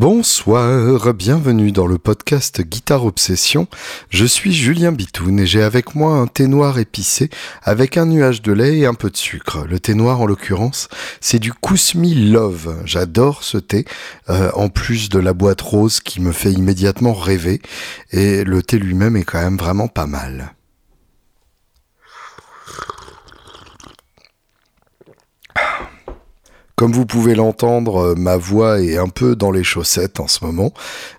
Bonsoir, bienvenue dans le podcast Guitare Obsession. Je suis Julien Bitoun et j'ai avec moi un thé noir épicé avec un nuage de lait et un peu de sucre. Le thé noir en l'occurrence, c'est du Kousmi Love. J'adore ce thé, euh, en plus de la boîte rose qui me fait immédiatement rêver. Et le thé lui-même est quand même vraiment pas mal. Comme vous pouvez l'entendre, euh, ma voix est un peu dans les chaussettes en ce moment.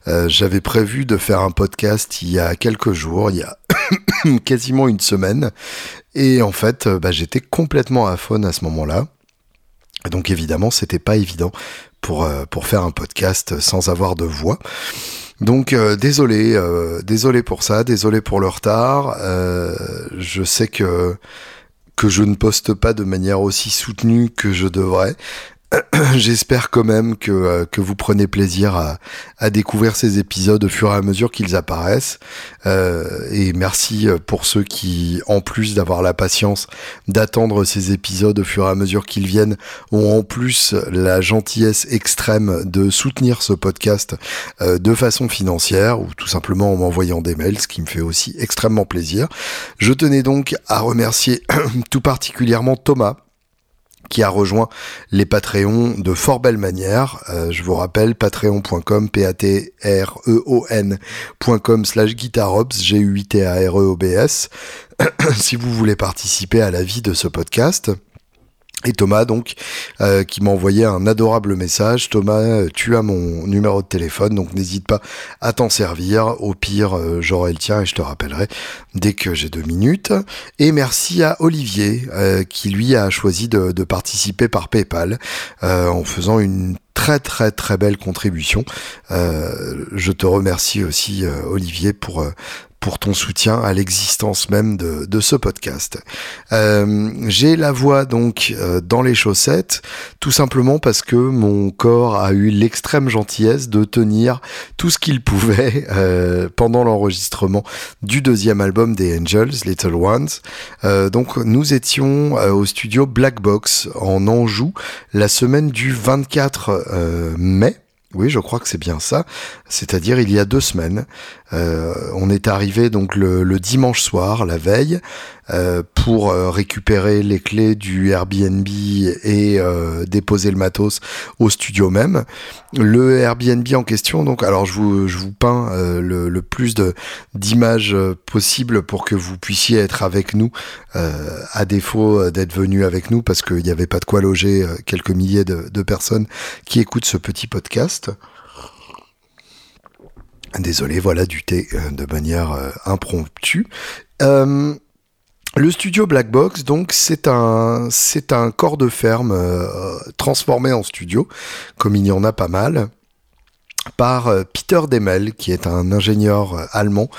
Euh, j'avais prévu de faire un podcast il y a quelques jours, il y a quasiment une semaine. Et en fait, euh, bah, j'étais complètement à faune à ce moment-là. Donc évidemment, c'était pas évident pour, pour faire un podcast sans avoir de voix. Donc désolé, désolé pour ça, désolé pour le retard. je sais que que je ne poste pas de manière aussi soutenue que je devrais. J'espère quand même que, euh, que vous prenez plaisir à, à, découvrir ces épisodes au fur et à mesure qu'ils apparaissent. Euh, et merci euh, pour ceux qui, en plus d'avoir la patience d'attendre ces épisodes au fur et à mesure qu'ils viennent, ont en plus la gentillesse extrême de soutenir ce podcast de façon financière ou tout simplement en m'envoyant des mails, ce qui me fait aussi extrêmement plaisir. Je tenais donc à remercier tout particulièrement Thomas qui a rejoint les Patreons de fort belle manière. Euh, je vous rappelle, patreon.com, p-a-t-r-e-o-n.com slash guitarops, G-U-I-T-A-R-E-O-B-S, si vous voulez participer à la vie de ce podcast. Et Thomas, donc, euh, qui m'a envoyé un adorable message. Thomas, tu as mon numéro de téléphone, donc n'hésite pas à t'en servir. Au pire, euh, j'aurai le tien et je te rappellerai dès que j'ai deux minutes. Et merci à Olivier, euh, qui lui a choisi de participer par PayPal en faisant une très très très belle contribution. je te remercie aussi Olivier pour pour ton soutien à l'existence même de, ce podcast. Euh, J'ai la voix donc euh, dans les chaussettes, tout simplement parce que mon corps a eu l'extrême gentillesse de tenir tout ce qu'il pouvait euh, pendant l'enregistrement du deuxième album des Angels, Little Ones. Donc nous étions au studio Black Box en Anjou la semaine du 24 mai. Oui, je crois que c'est bien ça. C'est-à-dire il y a deux semaines. Euh, on est arrivé donc le, dimanche soir, la veille, euh, pour euh, récupérer les clés du Airbnb et déposer le matos au studio même. Le Airbnb en question, donc, alors je vous, je vous peins le, plus d'images possible pour que vous puissiez être avec nous, à défaut d'être venu avec nous parce qu'il n'y avait pas de quoi loger quelques milliers de, personnes qui écoutent ce petit podcast. Désolé, voilà du thé euh, de manière euh, impromptue. Euh, le studio Black Box, donc, c'est un, c'est un corps de ferme transformé en studio, comme il y en a pas mal par euh, Peter Demel, qui est un ingénieur euh, allemand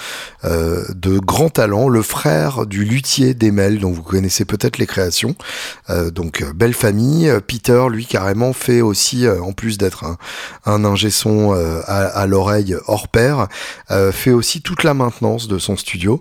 euh, de grand talent, le frère du luthier Demel, dont vous connaissez peut-être les créations. donc belle famille. Peter, lui, carrément fait aussi, en plus d'être un, un ingé son à, l'oreille hors pair, fait aussi toute la maintenance de son studio.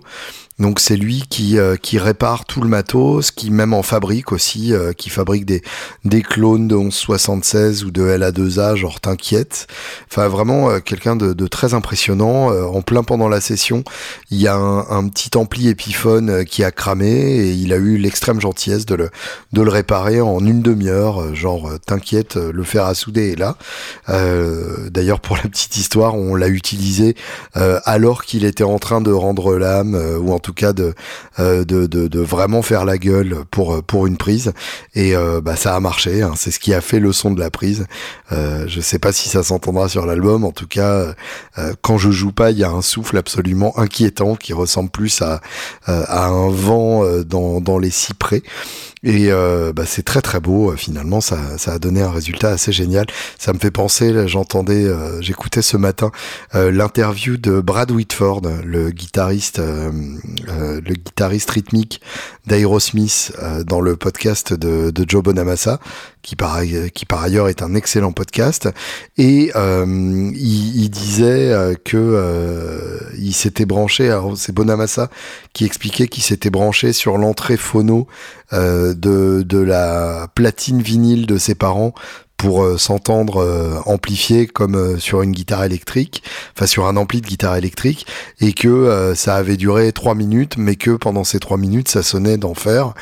Donc c'est lui qui, euh, qui répare tout le matos, qui même en fabrique aussi, euh, qui fabrique des, des clones de 1176 ou de LA2A, genre t'inquiète. Enfin vraiment euh, quelqu'un de, de, très impressionnant. en plein pendant la session, il y a un, un petit ampli Epiphone qui a cramé et il a eu l'extrême gentillesse de le, de le réparer en une demi-heure. Genre t'inquiète, le fer à souder est là. D'ailleurs pour la petite histoire, on l'a utilisé alors qu'il était en train de rendre l'âme ou en tout cas euh, de, de, de, vraiment faire la gueule pour, pour une prise. Et euh, bah, ça a marché, hein. c'est ce qui a fait le son de la prise. Euh, je sais pas si ça s'entendra sur l'album, en tout cas, quand je joue pas, il y a un souffle absolument inquiétant qui ressemble plus à, à un vent dans, dans les cyprès. Et euh, bah, c'est très très beau. Euh, finalement, ça, ça a donné un résultat assez génial. Ça me fait penser. J'entendais, euh, j'écoutais ce matin l'interview de Brad Whitford, le guitariste, le guitariste rythmique d'Aerosmith dans le podcast de, de Joe Bonamassa, qui par, qui par ailleurs est un excellent podcast. Et il, il, disait que il s'était branché. C'est Bonamassa qui expliquait qu'il s'était branché sur l'entrée phono de, de la platine vinyle de ses parents pour euh, s'entendre euh, amplifié comme euh, sur une guitare électrique, enfin sur un ampli de guitare électrique, et que ça avait duré trois minutes, mais que pendant ces trois minutes, ça sonnait d'enfer.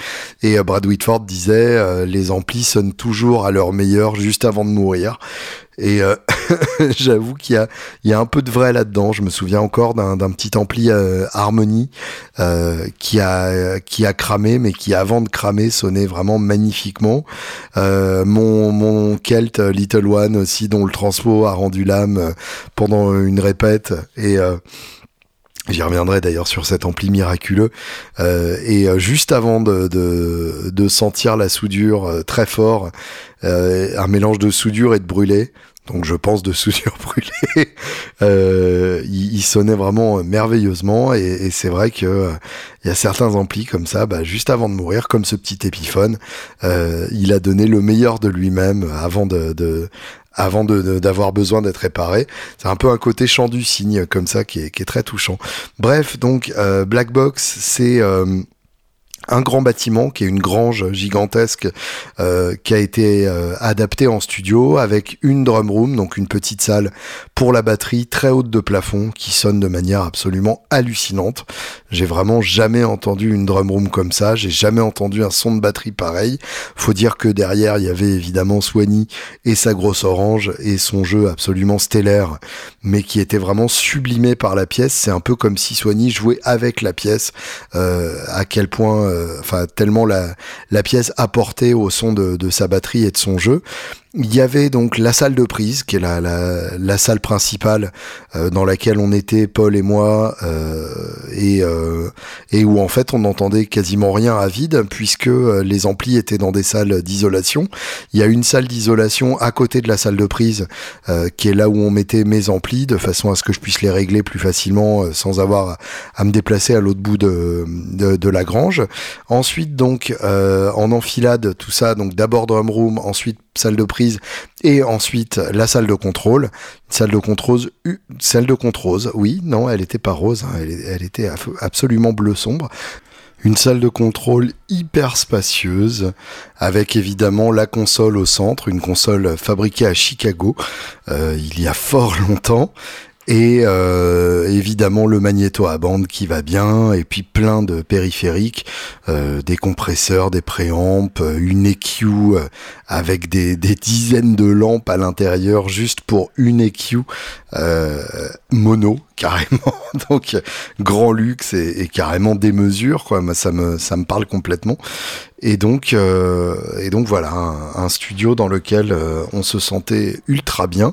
Et Brad Whitford disait, les amplis sonnent toujours à leur meilleur juste avant de mourir. Et euh, j'avoue qu'il y a, il y a un peu de vrai là-dedans. Je me souviens encore d'un, petit ampli euh, Harmony euh, qui a qui a cramé, mais qui avant de cramer sonnait vraiment magnifiquement. mon mon Kelt Little One aussi, dont le transpo a rendu l'âme pendant une répète et J'y reviendrai d'ailleurs sur cet ampli miraculeux. et juste avant de, sentir la soudure très fort, un mélange de soudure et de brûlé, donc je pense de soudure brûlée. euh, il, sonnait vraiment merveilleusement et, c'est vrai que euh, il y a certains amplis comme ça, bah, juste avant de mourir, comme ce petit épiphone, euh, il a donné le meilleur de lui-même avant de avant d'avoir besoin d'être réparé. C'est un peu un côté chant du comme ça qui est, qui est très touchant. Bref, donc euh, Black Box, c'est un grand bâtiment qui est une grange gigantesque euh, qui a été euh, adapté en studio avec une drum room, donc une petite salle pour la batterie très haute de plafond qui sonne de manière absolument hallucinante. J'ai vraiment jamais entendu une drum room comme ça, j'ai jamais entendu un son de batterie pareil. Faut dire que derrière il y avait évidemment Swanee et sa grosse orange et son jeu absolument stellaire, mais qui était vraiment sublimé par la pièce. C'est un peu comme si Swanee jouait avec la pièce. Euh, à quel point euh, enfin tellement la, la pièce apportait au son de sa batterie et de son jeu. Il y avait donc la salle de prise, qui est la, la, la salle principale euh, dans laquelle on était, Paul et moi, euh, et, euh, et où en fait on n'entendait quasiment rien à vide, puisque euh, les amplis étaient dans des salles d'isolation. Il y a une salle d'isolation à côté de la salle de prise, euh, qui est là où on mettait mes amplis, de façon à ce que je puisse les régler plus facilement sans avoir à me déplacer à l'autre bout de, de, de, la grange. Ensuite donc en enfilade, tout ça, donc d'abord drum room, ensuite salle de prise et ensuite la salle de contrôle. Salle de contrôle, salle de contrôle, oui, non, elle était pas rose, hein, elle, était absolument bleu sombre. Une salle de contrôle hyper spacieuse, avec évidemment la console au centre, une console fabriquée à Chicago euh, il y a fort longtemps, et euh, évidemment le magnéto à bande qui va bien et puis plein de périphériques euh, des compresseurs des préampes une EQ avec des, des, dizaines de lampes à l'intérieur juste pour une EQ euh, mono carrément. Donc grand luxe et, et, carrément des mesures quoi. Moi, ça me ça me parle complètement. Et donc euh, et donc voilà un, un, studio dans lequel euh, on se sentait ultra bien.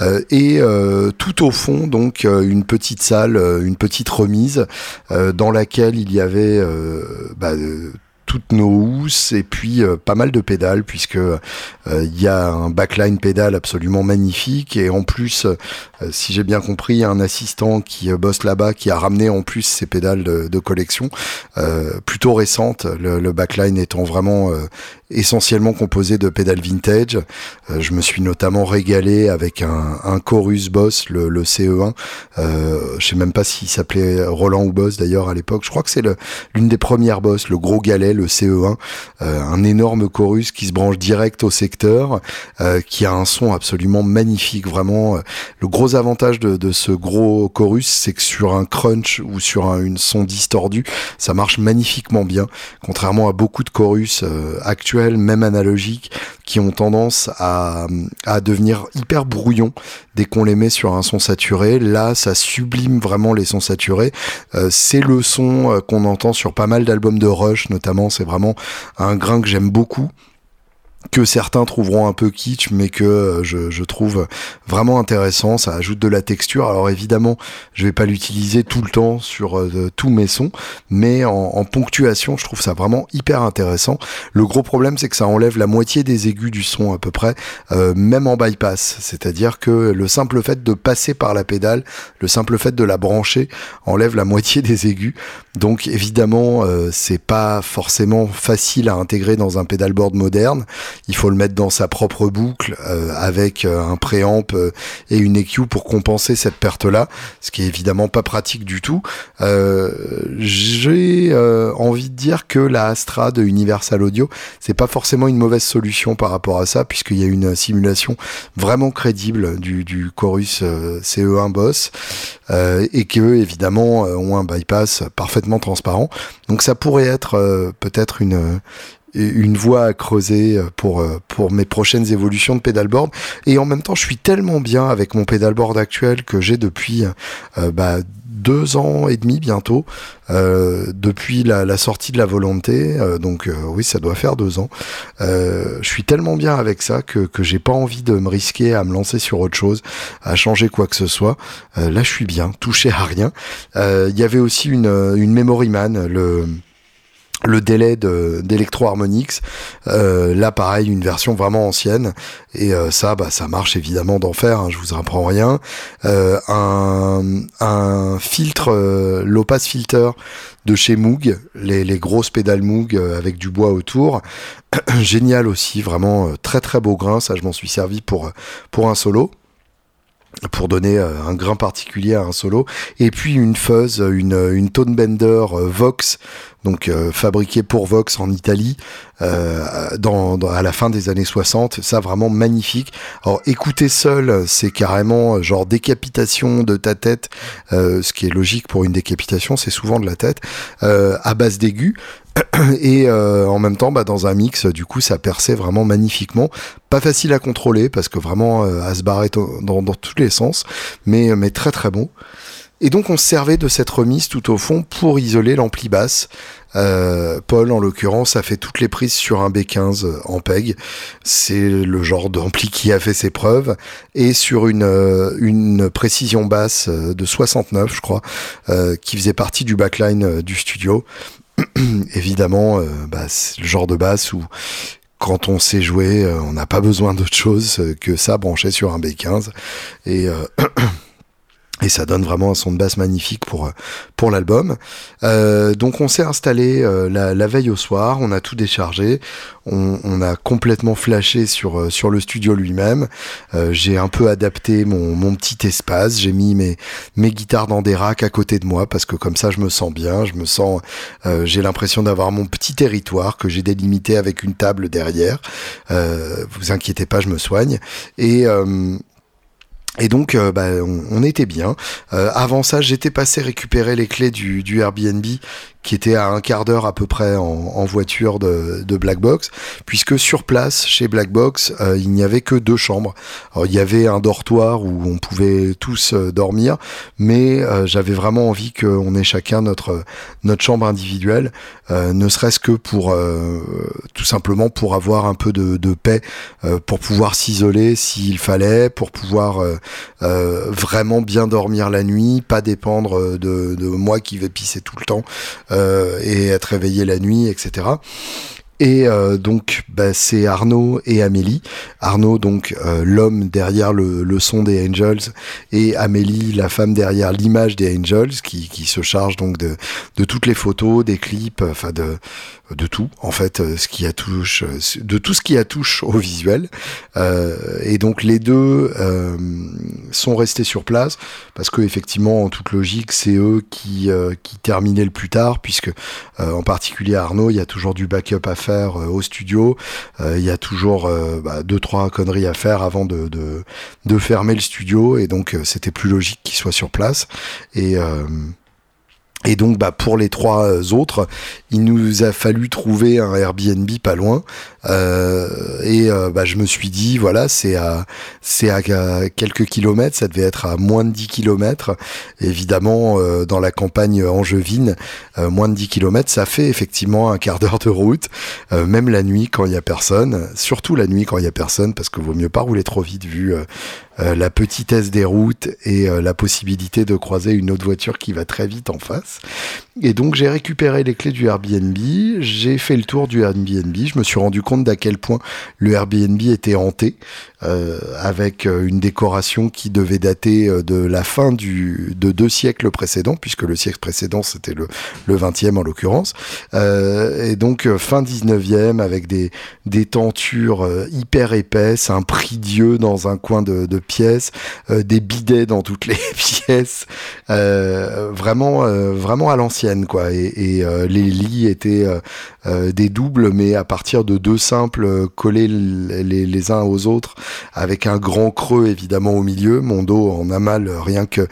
Euh, et euh, tout au fond donc une petite salle une petite remise dans laquelle il y avait bah, toutes nos housses et puis euh, pas mal de pédales puisque euh, il y a un backline pédale absolument magnifique et en plus euh, si j'ai bien compris un assistant qui bosse là-bas qui a ramené en plus ses pédales de, collection plutôt récentes. Le, backline étant vraiment essentiellement composé de pédales vintage. Je me suis notamment régalé avec un, un chorus boss le, le CE1 je sais même pas s'il s'appelait Roland ou boss d'ailleurs à l'époque. Je crois que c'est l'une des premières boss le gros galet le CE1, euh, un énorme chorus qui se branche direct au secteur, euh, qui a un son absolument magnifique, vraiment. Euh, le gros avantage de, de ce gros chorus, c'est que sur un crunch ou sur un une son distordu, ça marche magnifiquement bien, contrairement à beaucoup de chorus actuels, même analogiques, qui ont tendance à, devenir hyper brouillons dès qu'on les met sur un son saturé. Là, ça sublime vraiment les sons saturés. c'est le son qu'on entend sur pas mal d'albums de Rush, notamment c'est vraiment un grain que j'aime beaucoup que certains trouveront un peu kitsch, mais que euh, je, trouve vraiment intéressant. Ça ajoute de la texture. Alors évidemment, je vais pas l'utiliser tout le temps sur euh, tous mes sons, mais en, ponctuation, je trouve ça vraiment hyper intéressant. Le gros problème, c'est que ça enlève la moitié des aigus du son à peu près, euh, même en bypass. C'est-à-dire que le simple fait de passer par la pédale, le simple fait de la brancher, enlève la moitié des aigus. Donc évidemment, c'est pas forcément facile à intégrer dans un pedalboard moderne. Il faut le mettre dans sa propre boucle avec un préamp et une EQ pour compenser cette perte-là, ce qui est évidemment pas pratique du tout. J'ai envie de dire que la Astra de Universal Audio, c'est pas forcément une mauvaise solution par rapport à ça, puisqu'il y a une simulation vraiment crédible du, chorus CE1 Boss et que évidemment ont un bypass parfaitement transparent. Donc ça pourrait être euh, peut-être une une voie à creuser pour pour mes prochaines évolutions de pédalboard. Et en même temps je suis tellement bien avec mon pédalboard actuel que j'ai depuis euh, bah, deux ans et demi bientôt euh, depuis la, sortie de la volonté donc oui ça doit faire deux ans. Je suis tellement bien avec ça que que j'ai pas envie de me risquer à me lancer sur autre chose à changer quoi que ce soit. Là je suis bien touché à rien. Il y avait aussi une une memory man le le délai d'Electro-Harmonix, euh, là pareil une version vraiment ancienne. Et euh, ça bah ça marche évidemment d'enfer hein, je vous apprends rien. Euh, un, un filtre euh, low pass filter de chez Moog les, les grosses pédales Moog avec du bois autour. Génial aussi vraiment très très beau grain. Ça je m'en suis servi pour pour un solo. Pour donner un grain particulier à un solo. Et puis une fuzz une, une tone bender Vox donc euh, fabriqué pour Vox en Italie euh, à la fin des années 60. Ça vraiment magnifique. Alors écouter seul, c'est carrément euh, genre décapitation de ta tête, ce qui est logique pour une décapitation, c'est souvent de la tête, à base d'aigus et en même temps bah, dans un mix du coup ça perçait vraiment magnifiquement pas facile à contrôler parce que vraiment à se barrer dans, dans, tous les sens mais mais très très bon et donc on se servait de cette remise tout au fond pour isoler l'ampli basse. Euh, Paul, en l'occurrence, a fait toutes les prises sur un B15 en PEG. C'est le genre d'ampli qui a fait ses preuves. Et sur une, euh, une précision basse de 69, je crois, euh, qui faisait partie du backline du studio. Évidemment, bah, c'est le genre de basse où quand on sait jouer, on n'a pas besoin d'autre chose que ça branché sur un B15. Et Et ça donne vraiment un son de basse magnifique pour euh, pour l'album. Euh, donc on s'est installé euh, la, la, veille au soir, on a tout déchargé, on, on a complètement flashé sur euh, sur le studio lui-même. j'ai un peu adapté mon, mon petit espace, j'ai mis mes mes guitares dans des racks à côté de moi parce que comme ça je me sens bien, je me sens, j'ai l'impression d'avoir mon petit territoire que j'ai délimité avec une table derrière. vous inquiétez pas, je me soigne et et donc, euh, bah, on, était bien. Euh, avant ça, j'étais passé récupérer les clés du, du Airbnb qui était à un quart d'heure à peu près en, voiture de, de Black Box, puisque sur place, chez Black Box, euh, il n'y avait que deux chambres. Il y avait un dortoir où on pouvait tous euh, dormir, mais euh, j'avais vraiment envie qu'on ait chacun notre, notre chambre individuelle, ne serait-ce que pour tout simplement pour avoir un peu de, paix, pour pouvoir s'isoler s'il fallait, pour pouvoir vraiment bien dormir la nuit, pas dépendre de moi qui vais pisser tout le temps. Euh, et être réveillé la nuit, etc. Et euh, donc, bah, c'est Arnaud et Amélie. Arnaud, donc euh, l'homme derrière le, le, son des Angels, et Amélie, la femme derrière l'image des Angels, qui, qui se charge donc de, de toutes les photos, des clips, enfin de de tout en fait euh, ce qui a touche euh, de tout ce qui a touche au visuel. Euh, et donc les deux euh, sont restés sur place parce que effectivement en toute logique c'est eux qui qui terminaient le plus tard puisque en particulier Arnaud il y a toujours du backup à faire au studio. Il y a toujours bah, deux trois conneries à faire avant de de, fermer le studio. Et donc c'était plus logique qu'il soit sur place. Et et donc, bah, pour les trois euh, autres, il nous a fallu trouver un Airbnb pas loin. Euh, et euh, bah, je me suis dit, voilà, c'est à, quelques kilomètres, ça devait être à moins de 10 kilomètres. Évidemment, dans la campagne angevine, moins de 10 kilomètres, ça fait effectivement un quart d'heure de route, même la nuit quand il y a personne. Surtout la nuit quand il y a personne, parce que vaut mieux pas rouler trop vite vu la petitesse des routes et la possibilité de croiser une autre voiture qui va très vite en face. Et donc j'ai récupéré les clés du Airbnb, j'ai fait le tour du Airbnb, je me suis rendu compte d'à quel point le Airbnb était hanté. Avec une décoration qui devait dater de la fin du, de deux siècles précédents, puisque le siècle précédent c'était le, le 20e en l'occurrence. et donc fin 19e avec des, des tentures hyper épaisses, un prie-dieu dans un coin de, de pièce, des bidets dans toutes les pièces, vraiment, vraiment à l'ancienne quoi. Et, et les lits étaient euh, des doubles, mais à partir de deux simples euh, collés les, les, uns aux autres, avec un grand creux évidemment au milieu. Mon dos en a mal rien que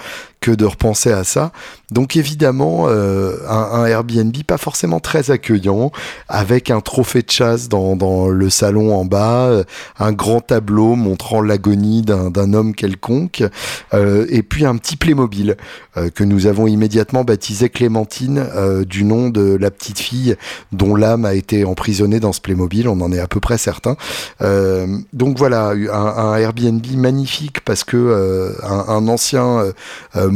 de repenser à ça. Donc évidemment, euh, un, Airbnb pas forcément très accueillant, avec un trophée de chasse dans, le salon en bas, euh, un grand tableau montrant l'agonie d'un homme quelconque, euh, et puis un petit Playmobil que nous avons immédiatement baptisé Clémentine du nom de la petite fille dont l'âme a été emprisonnée dans ce Playmobil, on en est à peu près certain. donc voilà, un, Airbnb magnifique parce que un, un, ancien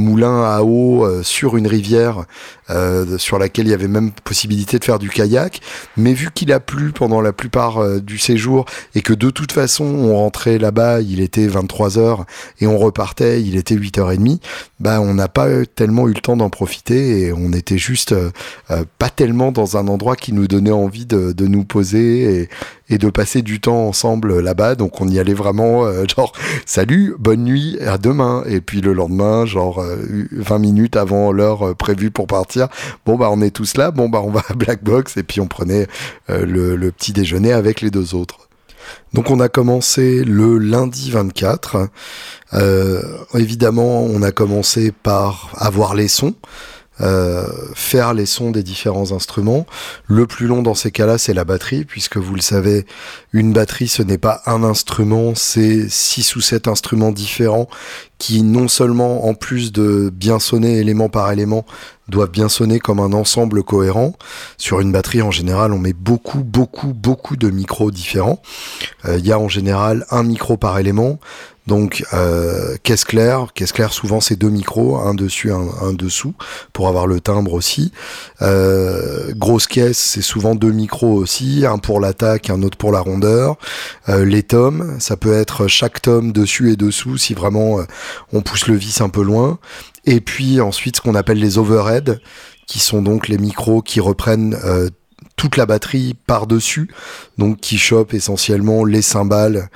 moulin à eau euh, sur une rivière euh, sur laquelle il y avait même possibilité de faire du kayak. Mais vu qu'il a plu pendant la plupart euh, du séjour et que de toute façon on rentrait là-bas, il était 23 h et on repartait, il était 8h30, bah on n'a pas tellement eu le temps d'en profiter et on était juste pas tellement dans un endroit qui nous donnait envie de, nous poser et, de passer du temps ensemble là-bas. Donc on y allait vraiment euh, genre salut, bonne nuit, à demain. Et puis le lendemain, genre 20 euh, minutes avant l'heure euh, prévue pour partir, bon bah on est tous là, bon bah on va à Black Box et puis on prenait le, le petit déjeuner avec les deux autres. Donc on a commencé le lundi 24. Euh, évidemment, on a commencé par avoir les sons. Euh, faire les sons des différents instruments. Le plus long dans ces cas-là, c'est la batterie, puisque vous le savez, une batterie, ce n'est pas un instrument, c'est six ou sept instruments différents qui, non seulement en plus de bien sonner élément par élément, doivent bien sonner comme un ensemble cohérent. Sur une batterie, en général, on met beaucoup, beaucoup, beaucoup de micros différents. Euh, il y a en général un micro par élément. Donc euh, caisse claire, caisse claire souvent c'est deux micros, un dessus, un, dessous, pour avoir le timbre aussi. Euh, grosse caisse, c'est souvent deux micros aussi, un pour l'attaque, un autre pour la rondeur. Euh, les tomes, ça peut être chaque tome dessus et dessous si vraiment euh, on pousse le vis un peu loin. Et puis ensuite ce qu'on appelle les overheads, qui sont donc les micros qui reprennent toute la batterie par-dessus, donc qui chopent essentiellement les cymbales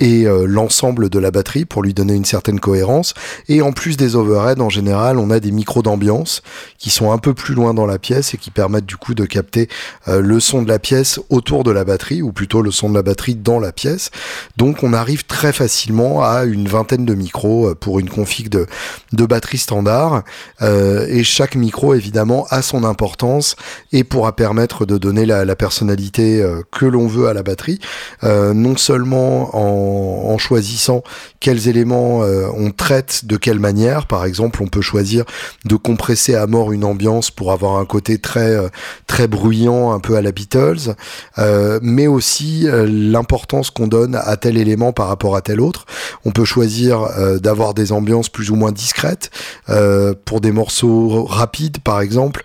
et euh, l'ensemble de la batterie pour lui donner une certaine cohérence. Et en plus des overheads, en général, on a des micros d'ambiance qui sont un peu plus loin dans la pièce et qui permettent du coup de capter euh, le son de la pièce autour de la batterie, ou plutôt le son de la batterie dans la pièce. Donc on arrive très facilement à une vingtaine de micros euh, pour une config de, de batterie standard. et chaque micro, évidemment, a son importance et pourra permettre de donner la, la personnalité que l'on veut à la batterie. non seulement en en, choisissant quels éléments euh, on traite de quelle manière. Par exemple, on peut choisir de compresser à mort une ambiance pour avoir un côté très euh, très bruyant, un peu à la Beatles, euh, mais aussi l'importance qu'on donne à tel élément par rapport à tel autre. On peut choisir d'avoir des ambiances plus ou moins discrètes pour des morceaux rapides, par exemple.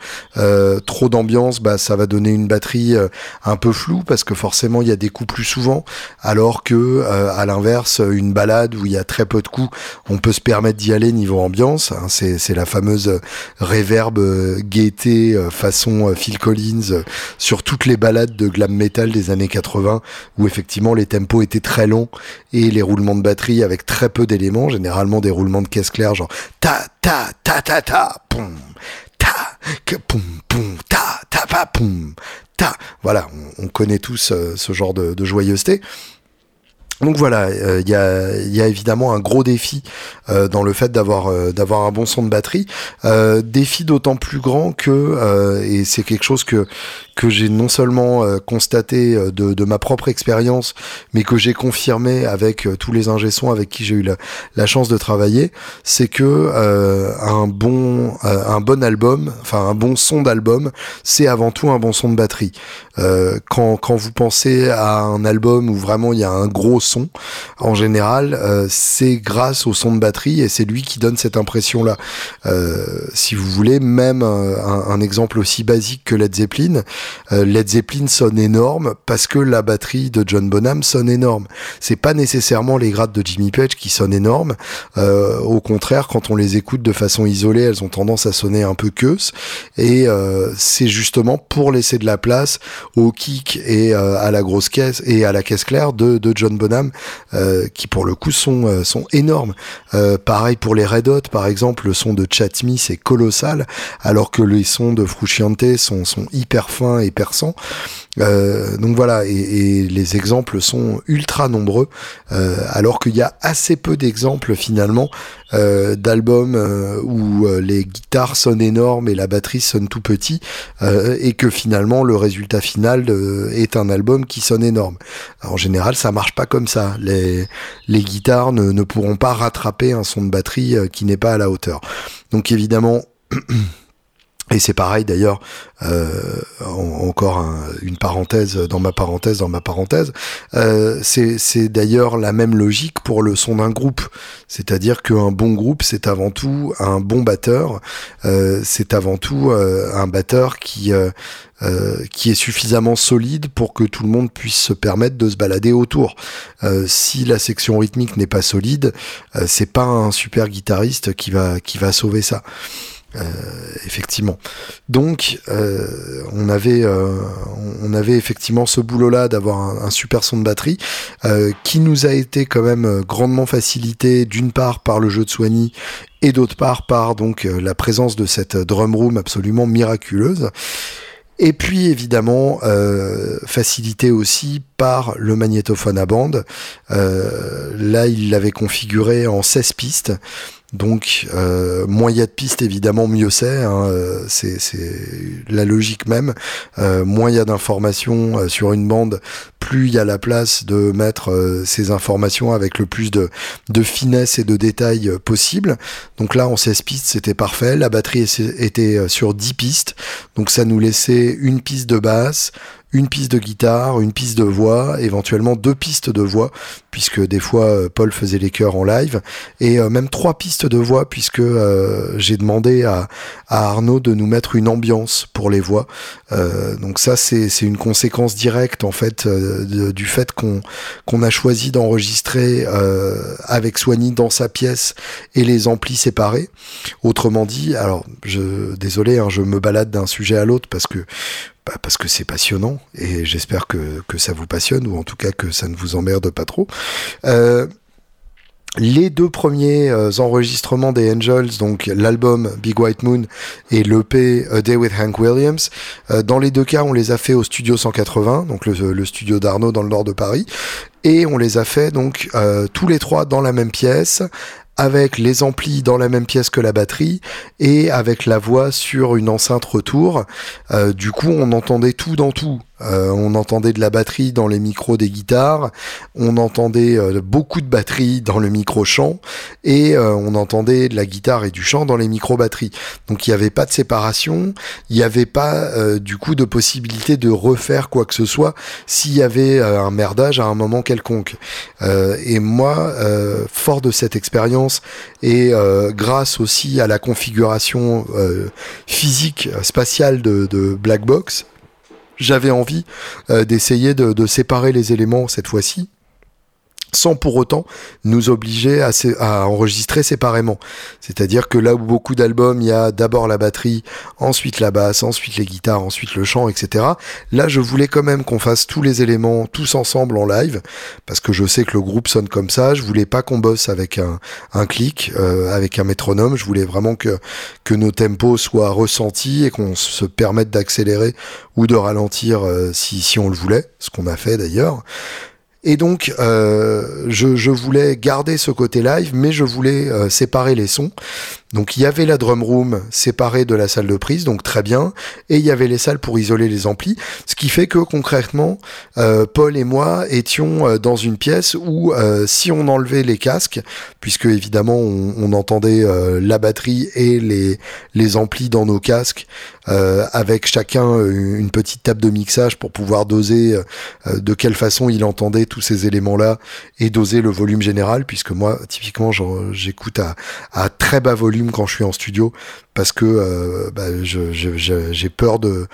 trop d'ambiance, bah, ça va donner une batterie un peu floue parce que forcément il y a des coups plus souvent, alors que à l'inverse, une balade où il y a très peu de coups, on peut se permettre d'y aller niveau ambiance. Hein. c'est la fameuse reverb euh, gaieté euh, façon euh, Phil Collins sur toutes les balades de glam metal des années 80 où effectivement les tempos étaient très longs et les roulements de batterie avec très peu d'éléments, généralement des roulements de caisse claire genre ta ta ta ta ta poum ta que poum poum ta ta pa poum ta. Voilà, on, connaît tous ce genre de joyeuseté. Donc voilà, euh, il y, a, évidemment un gros défi euh, dans le fait d'avoir euh, d'avoir un bon son de batterie. défi d'autant plus grand que et c'est quelque chose que j'ai non seulement constaté de, ma propre expérience, mais que j'ai confirmé avec tous les ingé avec qui j'ai eu la, chance de travailler, c'est que un bon album, un bon son d'album, c'est avant tout un bon son de batterie. quand quand vous pensez à un album où vraiment il y a un gros. En général, c'est grâce au son de batterie et c'est lui qui donne cette impression-là. si vous voulez, même un, exemple aussi basique que Led Zeppelin, Led Zeppelin sonne énorme parce que la batterie de John Bonham sonne énorme. C'est pas nécessairement les grades de Jimmy Page qui sonnent énormes. au contraire, quand on les écoute de façon isolée, elles ont tendance à sonner un peu queuse. Et c'est justement pour laisser de la place au kick et euh, à la grosse caisse et à la caisse claire de John Bonham, euh, qui pour le coup sont, euh, sont énormes. pareil pour les Red Hot, par exemple, le son de Chatmi c'est colossal, alors que les sons de Frusciante sont, sont hyper fins et perçants. Euh, donc voilà, et, les exemples sont ultra nombreux, euh, alors qu'il y a assez peu d'exemples finalement euh, d'albums où les guitares sonnent énormes et la batterie sonne tout petit, et que finalement le résultat final est un album qui sonne énorme. en général, ça marche pas comme ça. Les, les guitares ne, ne pourront pas rattraper un son de batterie qui n'est pas à la hauteur. Donc évidemment. Et c'est pareil d'ailleurs, euh, encore une parenthèse dans ma parenthèse dans ma parenthèse. Euh, c'est d'ailleurs la même logique pour le son d'un groupe, c'est-à-dire qu'un bon groupe c'est avant tout un bon batteur, euh, c'est avant tout un batteur qui qui est suffisamment solide pour que tout le monde puisse se permettre de se balader autour. si la section rythmique n'est pas solide, c'est pas un super guitariste qui va qui va sauver ça. Euh, effectivement. Donc, euh, on avait, euh, on avait effectivement ce boulot-là d'avoir un, super son de batterie qui nous a été quand même grandement facilité d'une part par le jeu de Soigny et d'autre part par donc la présence de cette drum room absolument miraculeuse. Et puis évidemment facilité aussi par le magnétophone à bande. là, il l'avait configuré en 16 pistes. Donc, euh, moins il y a de pistes, évidemment, mieux c'est. Hein, euh, c'est la logique même. Euh, moins il y a d'informations euh, sur une bande, plus il y a la place de mettre ces informations avec le plus de, de finesse et de détails possible. Donc là, en 16 pistes, c'était parfait. La batterie était sur 10 pistes. Donc ça nous laissait une piste de basse, une piste de guitare, une piste de voix, éventuellement deux pistes de voix, puisque des fois euh, Paul faisait les chœurs en live, et euh, même trois pistes de voix, puisque euh, j'ai demandé à, Arnaud de nous mettre une ambiance pour les voix. donc ça, c'est une conséquence directe en fait du fait qu'on qu'on a choisi d'enregistrer avec Soigny dans sa pièce et les amplis séparés. Autrement dit, alors je désolé, hein, je me balade d'un sujet à l'autre parce que bah, parce que c'est passionnant et j'espère que, que, ça vous passionne ou en tout cas que ça ne vous emmerde pas trop. Euh, les deux premiers euh, enregistrements des Angels, donc l'album Big White Moon et l'EP A Day with Hank Williams, euh, dans les deux cas, on les a fait au studio 180, donc le, le studio d'Arnaud dans le nord de Paris, et on les a fait donc tous les trois dans la même pièce avec les amplis dans la même pièce que la batterie et avec la voix sur une enceinte retour. Euh, du coup, on entendait tout dans tout. Euh, on entendait de la batterie dans les micros des guitares, on entendait euh, beaucoup de batterie dans le micro chant et on entendait de la guitare et du chant dans les micros batteries. Donc il n'y avait pas de séparation, il n'y avait pas du coup de possibilité de refaire quoi que ce soit s'il y avait un merdage à un moment quelconque. et moi, fort de cette expérience, et euh, grâce aussi à la configuration euh, physique spatiale de, de Black Box, j'avais envie euh, d'essayer de, séparer les éléments cette fois-ci sans pour autant nous obliger à, enregistrer séparément. C'est-à-dire que là où beaucoup d'albums, il y a d'abord la batterie, ensuite la basse, ensuite les guitares, ensuite le chant, etc. Là, je voulais quand même qu'on fasse tous les éléments tous ensemble en live, parce que je sais que le groupe sonne comme ça. Je voulais pas qu'on bosse avec un, un clic, euh, avec un métronome. Je voulais vraiment que, que nos tempos soient ressentis et qu'on se permette d'accélérer ou de ralentir euh, si, si on le voulait, ce qu'on a fait d'ailleurs. Et donc, euh, je, je, voulais garder ce côté live, mais je voulais euh, séparer les sons. Donc, il y avait la drum room séparée de la salle de prise, donc très bien. Et il y avait les salles pour isoler les amplis. Ce qui fait que concrètement, euh, Paul et moi étions euh, dans une pièce où, euh, si on enlevait les casques, puisque évidemment on, on entendait la batterie et les, les amplis dans nos casques, avec chacun une petite table de mixage pour pouvoir doser de quelle façon il entendait tous ces éléments-là et doser le volume général, puisque moi, typiquement, j'écoute à, à très bas volume quand je suis en studio parce que euh, bah, j'ai peur de,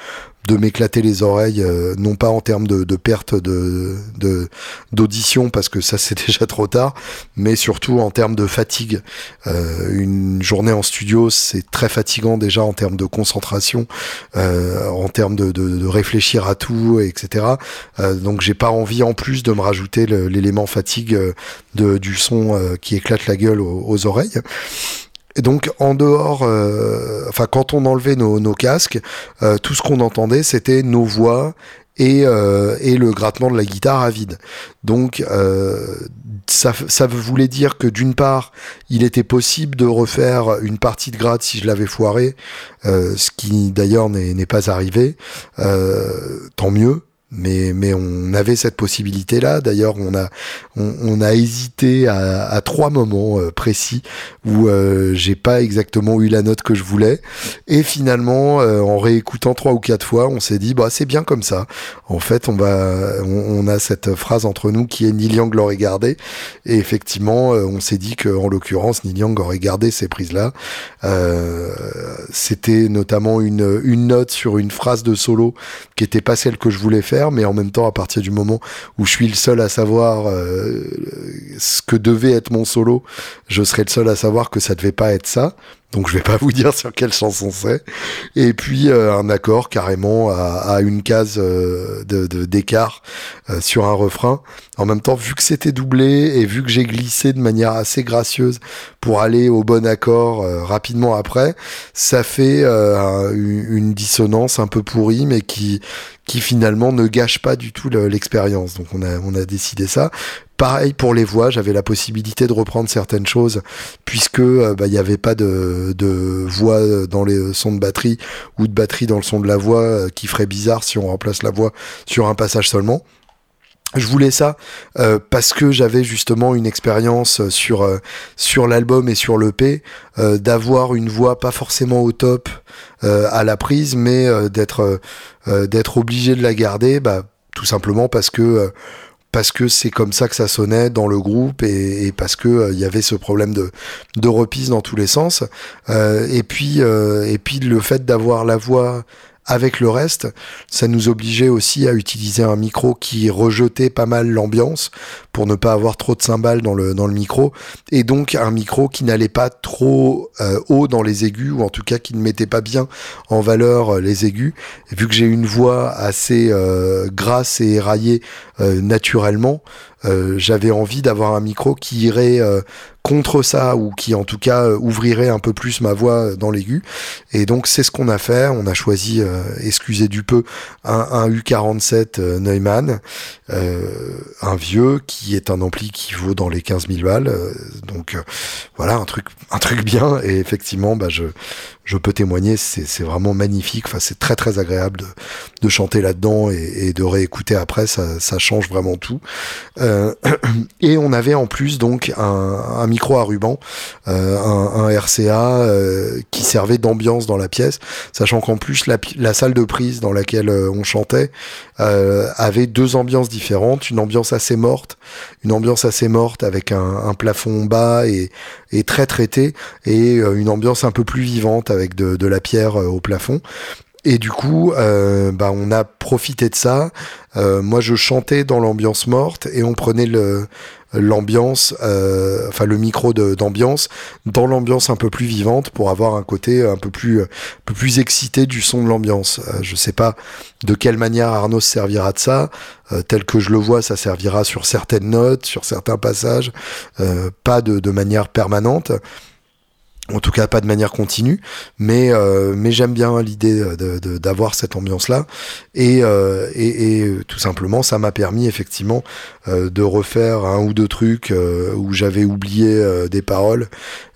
de m'éclater les oreilles, euh, non pas en termes de, de perte de d'audition parce que ça c'est déjà trop tard, mais surtout en termes de fatigue. Euh, une journée en studio c'est très fatigant déjà en termes de concentration, en termes de, réfléchir à tout, etc. donc j'ai pas envie en plus de me rajouter l'élément fatigue du son qui éclate la gueule aux oreilles. Et donc en dehors, euh, enfin quand on enlevait nos, casques, euh, tout ce qu'on entendait c'était nos voix et, euh, et, le grattement de la guitare à vide. Donc ça, ça voulait dire que d'une part, il était possible de refaire une partie de gratte si je l'avais foiré, ce qui d'ailleurs n'est pas arrivé. tant mieux mais mais on avait cette possibilité là d'ailleurs on a on, a hésité à, trois moments euh, précis où euh, j'ai pas exactement eu la note que je voulais. Et finalement euh, en réécoutant trois ou quatre fois on s'est dit bah c'est bien comme ça. En fait on va on, a cette phrase entre nous qui est Neil Young l'aurait gardé et effectivement on s'est dit que en l'occurrence Neil Young aurait gardé ces prises là c'était notamment une une note sur une phrase de solo qui était pas celle que je voulais faire mais en même temps, à partir du moment où je suis le seul à savoir euh, ce que devait être mon solo, je serai le seul à savoir que ça devait pas être ça. Donc je vais pas vous dire sur quelle chanson c'est. Et puis euh, un accord carrément à, une case euh, de d'écart euh, sur un refrain. En même temps, vu que c'était doublé et vu que j'ai glissé de manière assez gracieuse pour aller au bon accord rapidement après, ça fait une, dissonance un peu pourrie, mais qui finalement ne gâche pas du tout l'expérience. Donc on a décidé ça. Pareil pour les voix, j'avais la possibilité de reprendre certaines choses puisque euh, bah, il n'y avait pas de, de, voix dans les sons de batterie ou de batterie dans le son de la voix euh, qui ferait bizarre si on remplace la voix sur un passage seulement. Je voulais ça euh, parce que j'avais justement une expérience sur sur l'album et sur l'EP d'avoir une voix pas forcément au top à la prise, mais d'être d'être obligé de la garder, bah, tout simplement parce que parce que c'est comme ça que ça sonnait dans le groupe et, parce que il euh, y avait ce problème de, de repise dans tous les sens. Euh, et puis euh, et puis le fait d'avoir la voix avec le reste, ça nous obligeait aussi à utiliser un micro qui rejetait pas mal l'ambiance pour ne pas avoir trop de cymbales dans le, dans le micro, et donc un micro qui n'allait pas trop euh, haut dans les aigus, ou en tout cas qui ne mettait pas bien en valeur euh, les aigus. vu que j'ai une voix assez euh, grasse et éraillée naturellement, j'avais envie d'avoir un micro qui irait contre ça ou qui en tout cas ouvrirait un peu plus ma voix dans l'aigu. Et donc c'est ce qu'on a fait. On a choisi, excusez du peu, un, U47 euh, Neumann, un vieux qui est un ampli qui vaut dans les 15 000 balles. donc voilà un truc, un truc bien. Et effectivement, bah je je peux témoigner, c'est vraiment magnifique. Enfin, c'est très très agréable de, chanter là-dedans et, de réécouter après. Ça, ça change vraiment tout. Euh, et on avait en plus donc un, micro à ruban, euh, un, RCA euh, qui servait d'ambiance dans la pièce, sachant qu'en plus la, salle de prise dans laquelle on chantait avait deux ambiances différentes, une ambiance assez morte, une ambiance assez morte avec un, un plafond bas et, et très traité, et une ambiance un peu plus vivante avec de, la pierre au plafond. Et du coup, euh, bah, on a profité de ça. Euh, moi, je chantais dans l'ambiance morte et on prenait le l'ambiance, euh, enfin le micro d'ambiance dans l'ambiance un peu plus vivante pour avoir un côté un peu plus un peu plus excité du son de l'ambiance. Euh, je sais pas de quelle manière Arnaud se servira de ça. Euh, tel que je le vois, ça servira sur certaines notes, sur certains passages, pas de, de manière permanente en tout cas pas de manière continue, mais euh, mais j'aime bien l'idée d'avoir cette ambiance là et, euh, et, et, tout simplement ça m'a permis effectivement euh, de refaire un ou deux trucs où j'avais oublié des paroles.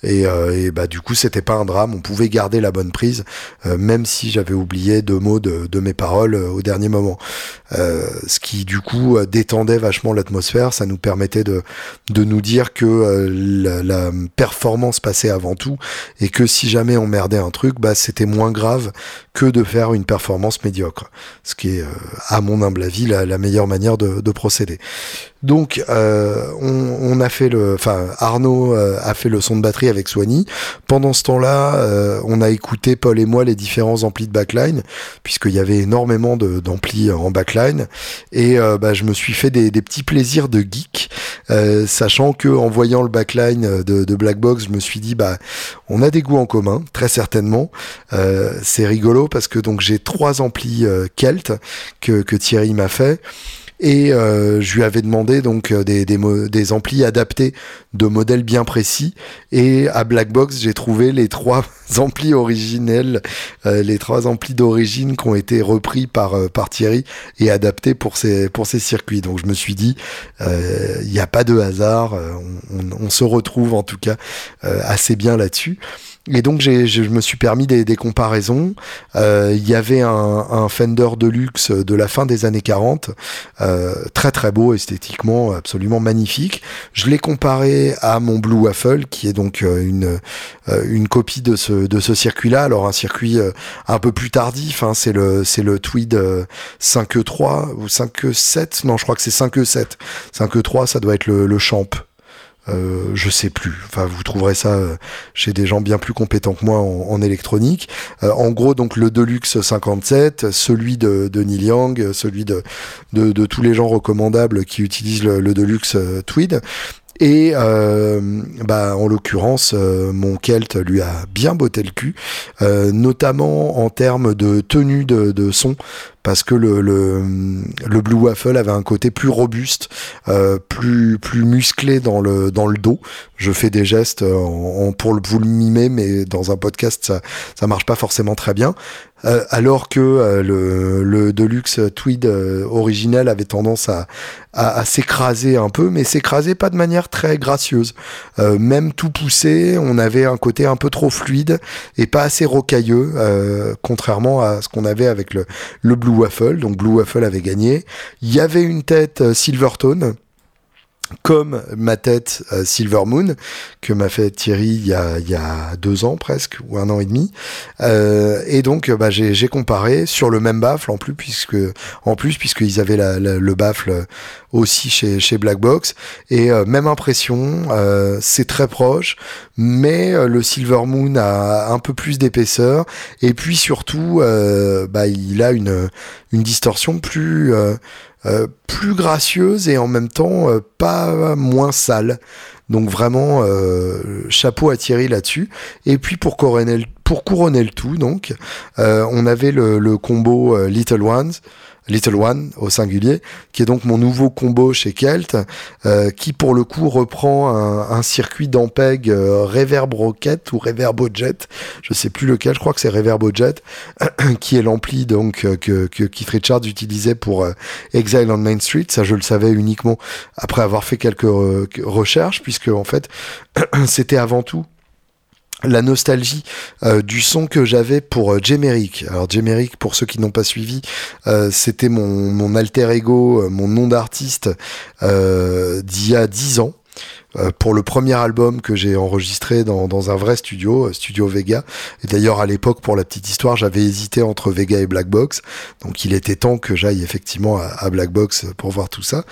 Et, et, bah du coup c'était pas un drame, on pouvait garder la bonne prise même si j'avais oublié deux mots de, de mes paroles au dernier moment, ce qui du coup détendait vachement l'atmosphère, ça nous permettait de de nous dire que la, la performance passait avant tout et que si jamais on merdait un truc, bah c'était moins grave que de faire une performance médiocre, ce qui est euh, à mon humble avis la, meilleure manière de, de procéder. Donc euh, on, a fait le, enfin Arnaud euh, a fait le son de batterie avec Swanee. Pendant ce temps-là, on a écouté Paul et moi les différents amplis de backline, puisqu'il y avait énormément d'amplis en backline, et bah, je me suis fait des, petits plaisirs de geek, sachant que en voyant le backline de, de Blackbox, je me suis dit bah on a des goûts en commun, très certainement. C'est rigolo parce que donc j'ai trois amplis Kelt que, que Thierry m'a fait. Et euh, je lui avais demandé donc euh, des, des, des, amplis adaptés de modèles bien précis. Et à Blackbox, j'ai trouvé les trois amplis originels, euh, les trois amplis d'origine qui ont été repris par, euh, par Thierry et adaptés pour ces, pour ces circuits. Donc je me suis dit, il n'y a pas de hasard, on, on, on, se retrouve en tout cas assez bien là-dessus. Et donc j'ai, je me suis permis des, des comparaisons. Euh, il y avait un, Fender Deluxe de la fin des années 40, euh, très très beau esthétiquement, absolument magnifique. Je l'ai comparé à mon Blue Waffle, qui est donc euh, une euh, une copie de ce de ce circuit-là. Alors un circuit un peu plus tardif, hein, c'est le c'est le Tweed 5E3 ou 5E7. Non, je crois que c'est 5E7. 5E3, ça doit être le, le Champ. Euh, je sais plus. Enfin, vous trouverez ça euh, chez des gens bien plus compétents que moi en, électronique. Euh, en gros, donc le Deluxe 57, celui de, de Neil Young, celui de, tous les gens recommandables qui utilisent le, Deluxe euh, Tweed. Et bah, en l'occurrence, mon Kelt lui a bien botté le cul, notamment en termes de tenue de, son, parce que le, le, le, Blue Waffle avait un côté plus robuste, euh, plus plus musclé dans le dans le dos. Je fais des gestes en, en, pour vous le mimer, mais dans un podcast ça ça marche pas forcément très bien. Euh, alors que euh, le, le, Deluxe Tweed euh, originel avait tendance à, à, à s'écraser un peu, mais s'écraser pas de manière très gracieuse. Euh, même tout poussé, on avait un côté un peu trop fluide et pas assez rocailleux, contrairement à ce qu'on avait avec le, le Blue Waffle. Donc Blue Waffle avait gagné. Il y avait une tête Silvertone comme ma tête euh, Silver Moon que m'a fait Thierry il y, a, il y a deux ans presque ou un an et demi. Euh, et donc bah, j'ai comparé sur le même baffle en plus puisque en plus puisqu'ils avaient la, la, le baffle aussi chez, chez Black Box. Et euh, même impression euh, c'est très proche mais euh, le Silver Moon a un peu plus d'épaisseur. Et puis surtout bah, il a une, une distorsion plus euh, plus gracieuse et en même temps euh, pas moins sale. Donc vraiment euh, chapeau à Thierry là-dessus. Et puis pour couronner, pour couronner le tout, donc on avait le, le combo Little Ones. Little One au singulier, qui est donc mon nouveau combo chez Kelt, euh, qui pour le coup reprend un, circuit d'Ampeg euh, Reverb Rocket ou Reverbo Jet, je sais plus lequel, je crois que c'est Reverbo Jet, qui est l'ampli donc euh, que, que Keith Richards utilisait pour euh, Exile on Main Street. Ça, je le savais uniquement après avoir fait quelques recherches, puisque en fait, c'était avant tout la nostalgie euh, du son que j'avais pour euh, Jemeric. Alors Jemeric, pour ceux qui n'ont pas suivi, euh, c'était mon, alter ego, euh, mon nom d'artiste d'il y a dix ans. Pour le premier album que j'ai enregistré dans, dans, un vrai studio, Studio Vega. Et d'ailleurs, à l'époque, pour la petite histoire, j'avais hésité entre Vega et Black Box. Donc, il était temps que j'aille effectivement à, à Black Box pour voir tout ça.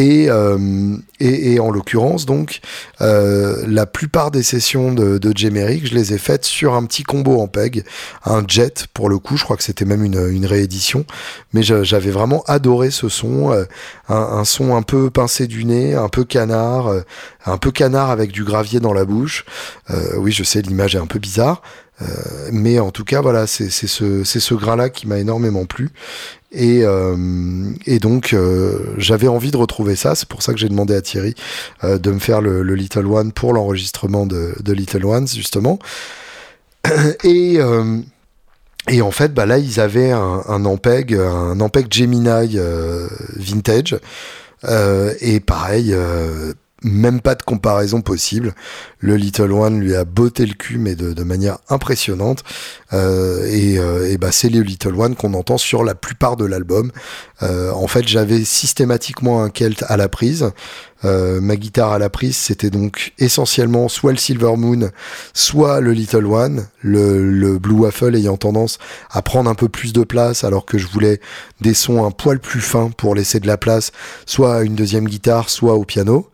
Et, euh, et, et, en l'occurrence, donc, euh, la plupart des sessions de, de Jemeric, je les ai faites sur un petit combo en PEG, un jet pour le coup, je crois que c'était même une, une réédition, mais j'avais vraiment adoré ce son, euh, un, un, son un peu pincé du nez, un peu canard, euh, un peu canard avec du gravier dans la bouche. Euh, oui, je sais, l'image est un peu bizarre. Euh, mais en tout cas, voilà, c'est ce, ce grain-là qui m'a énormément plu. Et, euh, et donc euh, j'avais envie de retrouver ça, c'est pour ça que j'ai demandé à Thierry euh, de me faire le, le Little One pour l'enregistrement de, Little Ones justement. Et, en fait, bah là ils avaient un, un Ampeg, Ampeg Gemini vintage. et pareil, même pas de comparaison possible. Le Little One lui a botté le cul, mais de, de manière impressionnante. Euh, et, euh, bah, c'est le Little One qu'on entend sur la plupart de l'album. Euh, en fait, j'avais systématiquement un Kelt à la prise. ma guitare à la prise, c'était donc essentiellement soit le Silver Moon, soit le Little One, le, le Blue Waffle ayant tendance à prendre un peu plus de place alors que je voulais des sons un poil plus fins pour laisser de la place, soit à une deuxième guitare, soit au piano.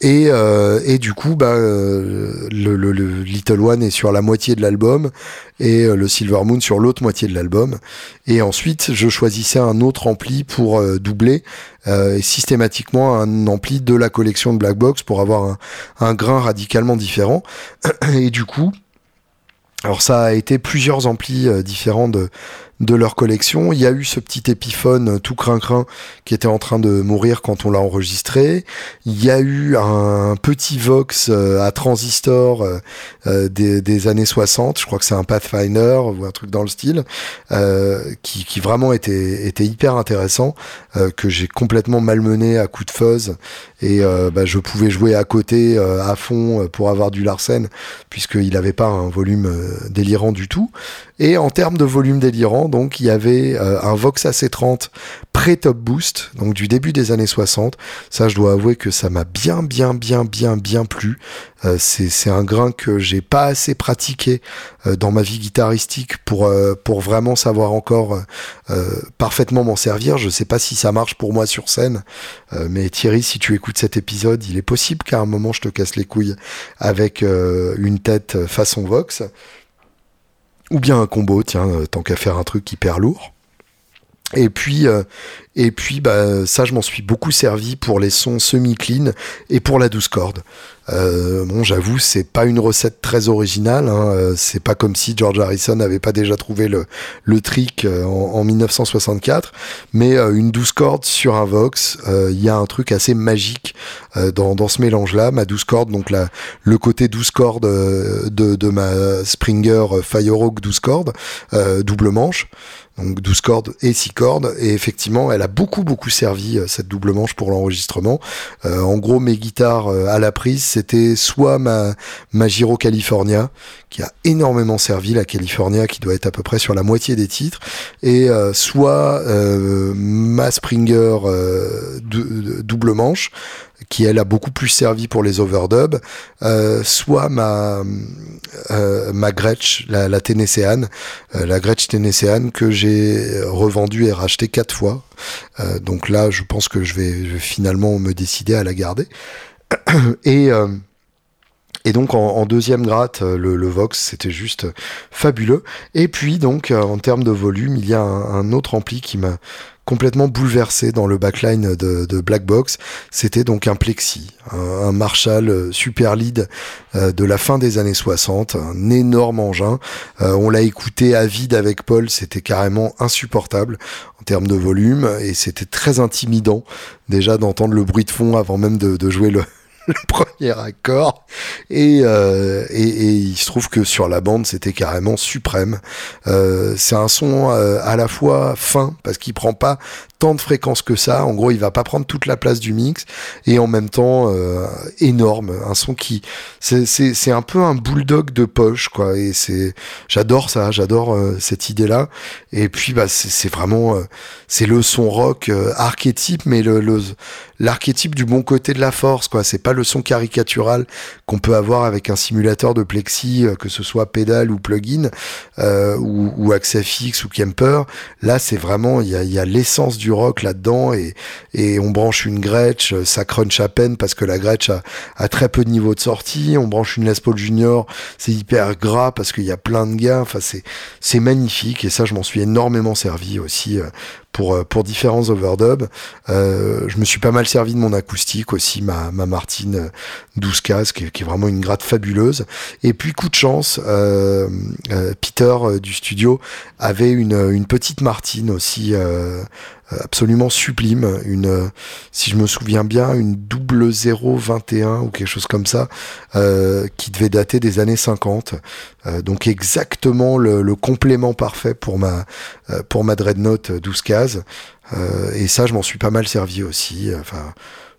Et, euh, et du coup, bah, euh, le, le, le, Little One est sur la moitié de l'album et euh, le Silver Moon sur l'autre moitié de l'album. Et ensuite, je choisissais un autre ampli pour euh, doubler euh, systématiquement un ampli de la collection de Black Box pour avoir un, un grain radicalement différent. Et du coup, alors ça a été plusieurs amplis différents de, de leur collection. Il y a eu ce petit épiphone tout crin-crin qui était en train de mourir quand on l'a enregistré. Il y a eu un petit Vox euh, à transistor euh, euh, des, années 60, je crois que c'est un Pathfinder ou un truc dans le style, qui, vraiment était, était hyper intéressant, que j'ai complètement malmené à coup de fuzz et bah, je pouvais jouer à côté à fond pour avoir du Larsen puisqu'il n'avait pas un volume délirant du tout. Et en termes de volume délirant, donc il y avait euh, un Vox AC30 pré-top boost, donc du début des années 60. Ça, je dois avouer que ça m'a bien, bien, bien, bien, bien plu. Euh, c'est un grain que j'ai pas assez pratiqué euh, dans ma vie guitaristique pour pour vraiment savoir encore parfaitement m'en servir. Je sais pas si ça marche pour moi sur scène, mais Thierry, si tu écoutes cet épisode, il est possible qu'à un moment je te casse les couilles avec une tête façon Vox ou bien un combo, tiens, euh, tant qu'à faire un truc hyper lourd. Et puis, euh, et puis, bah, ça, je m'en suis beaucoup servi pour les sons semi-clean et pour la douce corde. Euh, bon, j'avoue, c'est pas une recette très originale. Hein. Euh, c'est pas comme si George Harrison n'avait pas déjà trouvé le, le trick en, en 1964. Mais une douce corde sur un Vox, il y a un truc assez magique dans, dans ce mélange-là. Ma douce corde, donc la, le côté douce corde de, de ma Springer Firehawk douce corde, double manche donc 12 cordes et 6 cordes. Et effectivement, elle a beaucoup beaucoup servi euh, cette double manche pour l'enregistrement. Euh, en gros, mes guitares euh, à la prise, c'était soit ma, ma Giro California, qui a énormément servi, la California qui doit être à peu près sur la moitié des titres, et soit ma Springer double manche, qui elle a beaucoup plus servi pour les overdubs, euh, soit ma euh, ma Gretsch, la, la Tennessean, euh, la Gretsch Tennessean que j'ai revendue et rachetée quatre fois. Euh, donc là, je pense que je vais, finalement me décider à la garder. et et donc en, deuxième gratte, le, le Vox, c'était juste fabuleux. Et puis donc en termes de volume, il y a un, un autre ampli qui m'a complètement bouleversé dans le backline de, de Black Box. C'était donc un Plexi, un, Marshall euh, Super Lead euh, de la fin des années 60, un énorme engin. Euh, on l'a écouté à vide avec Paul, c'était carrément insupportable en termes de volume et c'était très intimidant déjà d'entendre le bruit de fond avant même de jouer le, le premier accord. Et, euh, et, et, il se trouve que sur la bande, c'était carrément suprême. Euh, c'est un son euh, à la fois fin, parce qu'il prend pas de fréquences que ça. En gros, il va pas prendre toute la place du mix, et en même temps, euh, énorme. Un son qui... C'est un peu un bulldog de poche, quoi. Et c'est... J'adore ça, j'adore euh, cette idée-là. Et puis, bah, c'est vraiment... Euh, c'est le son rock archétype, mais le, l'archétype du bon côté de la force, quoi. C'est pas le son caricatural qu'on peut avoir avec un simulateur de plexi, que ce soit pédale ou plugin, ou, ou Axafix ou Kemper. Là, c'est vraiment, il y a, y a l'essence du rock là-dedans et, on branche une Gretsch, euh, ça crunch à peine parce que la Gretsch a, très peu de niveau de sortie. On branche une Les Paul Junior, c'est hyper gras parce qu'il y a plein de gains. Enfin, c'est, c'est magnifique et ça, je m'en suis énormément servi aussi euh, pour, euh, pour différents overdubs. Euh, je me suis pas mal servi de mon acoustique aussi, ma, ma Martine 12K, qui, qui est vraiment une gratte fabuleuse. Et puis, coup de chance, euh, euh, Peter euh, du studio avait une, une petite Martine aussi euh, absolument sublime, une, si je me souviens bien, une double 021 ou quelque chose comme ça, euh, qui devait dater des années 50. Euh, donc exactement le, le, complément parfait pour ma, euh, pour ma Dreadnought 12 cases. et ça, je m'en suis pas mal servi aussi. Enfin,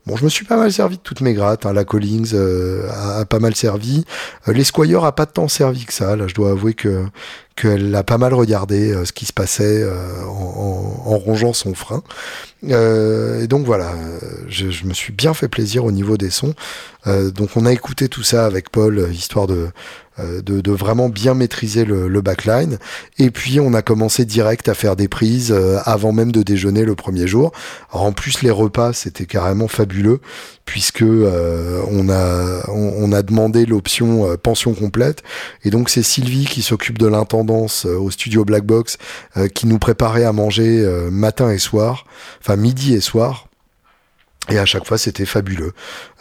Bon, je me suis pas mal servi de toutes mes grattes. Hein. La Collings euh, a, pas mal servi. Euh, L'Esquire a pas tant servi que ça. Là, je dois avouer que qu'elle a pas mal regardé euh, ce qui se passait en, en rongeant son frein. Euh, et donc voilà, je, je, me suis bien fait plaisir au niveau des sons. Euh, donc on a écouté tout ça avec Paul, histoire de, euh, de, de, vraiment bien maîtriser le, le, backline. Et puis on a commencé direct à faire des prises euh, avant même de déjeuner le premier jour. Alors en plus les repas c'était carrément fabuleux puisque euh, on a on, a demandé l'option euh, pension complète et donc c'est Sylvie qui s'occupe de l'intendance au studio Black Box qui nous préparait à manger matin et soir, enfin midi et soir et à chaque fois, c'était fabuleux.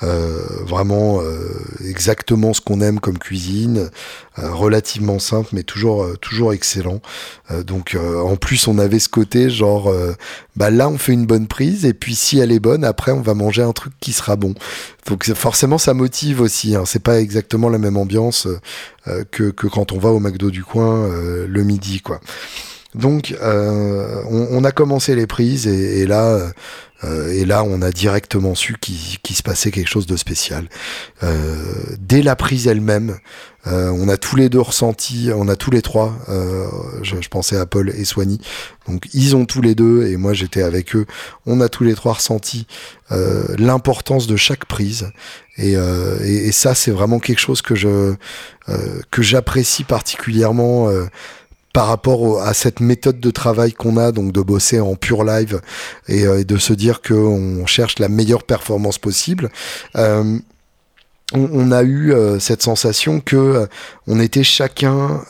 Euh, vraiment euh, exactement ce qu'on aime comme cuisine, euh, relativement simple, mais toujours euh, toujours excellent. Euh, donc en plus, on avait ce côté genre, bah là, on fait une bonne prise, et puis si elle est bonne, après, on va manger un truc qui sera bon. Donc forcément, ça motive aussi. Hein. C'est pas exactement la même ambiance que, que quand on va au McDo du coin le midi, quoi. Donc, on, on, a commencé les prises et, et là, euh, et là, on a directement su qu'il se passait quelque chose de spécial. Euh, dès la prise elle-même, euh, on a tous les deux ressenti, on a tous les trois, je, pensais à Paul et Soigny, donc ils ont tous les deux, et moi j'étais avec eux, on a tous les trois ressenti l'importance de chaque prise. Et, ça, c'est vraiment quelque chose que j'apprécie particulièrement par rapport à cette méthode de travail qu'on a, donc de bosser en pure live et, euh, de se dire qu'on cherche la meilleure performance possible. Euh, on, a eu euh, cette sensation que on était chacun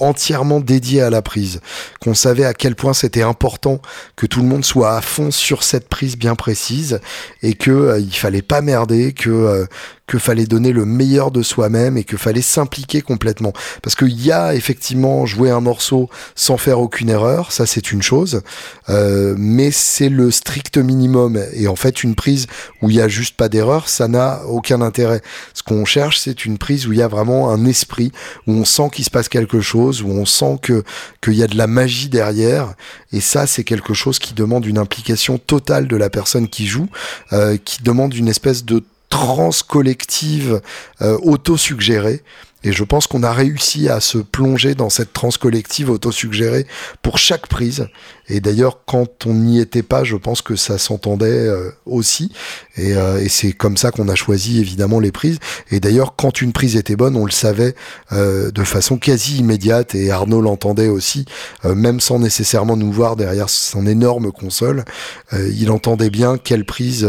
entièrement dédié à la prise, qu'on savait à quel point c'était important que tout le monde soit à fond sur cette prise bien précise et que il fallait pas merder, que que fallait donner le meilleur de soi-même et que fallait s'impliquer complètement. Parce qu'il y a effectivement jouer un morceau sans faire aucune erreur, ça c'est une chose, euh, mais c'est le strict minimum. Et en fait, une prise où il y a juste pas d'erreur, ça n'a aucun intérêt. Ce qu'on cherche, c'est une prise où il y a vraiment un esprit, où on sent qu'il se passe quelque chose, où on sent que qu'il y a de la magie derrière. Et ça, c'est quelque chose qui demande une implication totale de la personne qui joue, euh, qui demande une espèce de transe collective euh, auto-suggérée. Et je pense qu'on a réussi à se plonger dans cette transe collective auto-suggérée pour chaque prise. Et d'ailleurs, quand on n'y était pas, je pense que ça s'entendait euh, aussi. Et, euh, c'est comme ça qu'on a choisi évidemment les prises. Et d'ailleurs, quand une prise était bonne, on le savait euh, de façon quasi immédiate. Et Arnaud l'entendait aussi, même sans nécessairement nous voir derrière son énorme console. il entendait bien quelle prise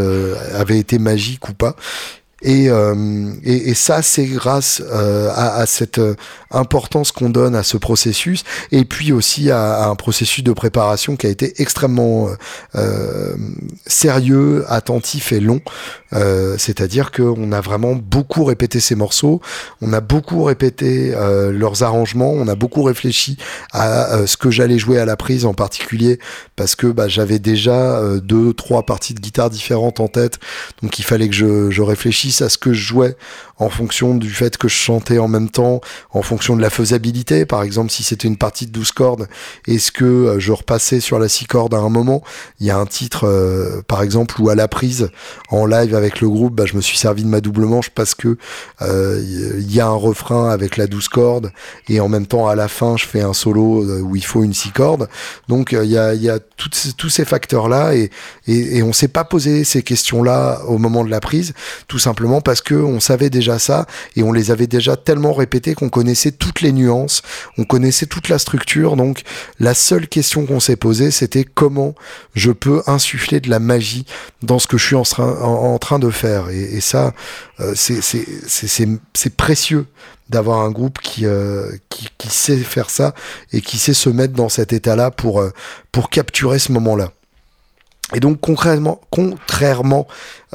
avait été magique ou pas. Et, euh, et, et, ça, c'est grâce euh, à, à, cette euh, importance qu'on donne à ce processus, et puis aussi à, à, un processus de préparation qui a été extrêmement euh, sérieux, attentif et long. C'est-à-dire qu'on a vraiment beaucoup répété ces morceaux, on a beaucoup répété leurs arrangements, on a beaucoup réfléchi à ce que j'allais jouer à la prise en particulier, parce que bah, j'avais déjà deux, trois parties de guitare différentes en tête, donc il fallait que je, je réfléchisse à ce que je jouais en fonction du fait que je chantais en même temps, en fonction de la faisabilité. Par exemple, si c'était une partie de 12 cordes, est-ce que euh, je repassais sur la 6 cordes à un moment? Il y a un titre, euh, par exemple, où à la prise, en live avec le groupe, bah, je me suis servi de ma double manche parce que euh, il y a un refrain avec la 12 cordes et en même temps, à la fin, je fais un solo où il faut une 6 cordes. Donc, il y a, y a tous ces facteurs-là et, et, et on s'est pas posé ces questions-là au moment de la prise, tout simplement parce que on savait déjà ça et on les avait déjà tellement répétés qu'on connaissait toutes les nuances, on connaissait toute la structure. Donc la seule question qu'on s'est posée, c'était comment je peux insuffler de la magie dans ce que je suis en train, en, train de faire. Et, ça, euh, c'est précieux d'avoir un groupe qui, euh, qui, qui, sait faire ça et qui sait se mettre dans cet état-là pour, euh, pour capturer ce moment-là. Et donc concrètement, contrairement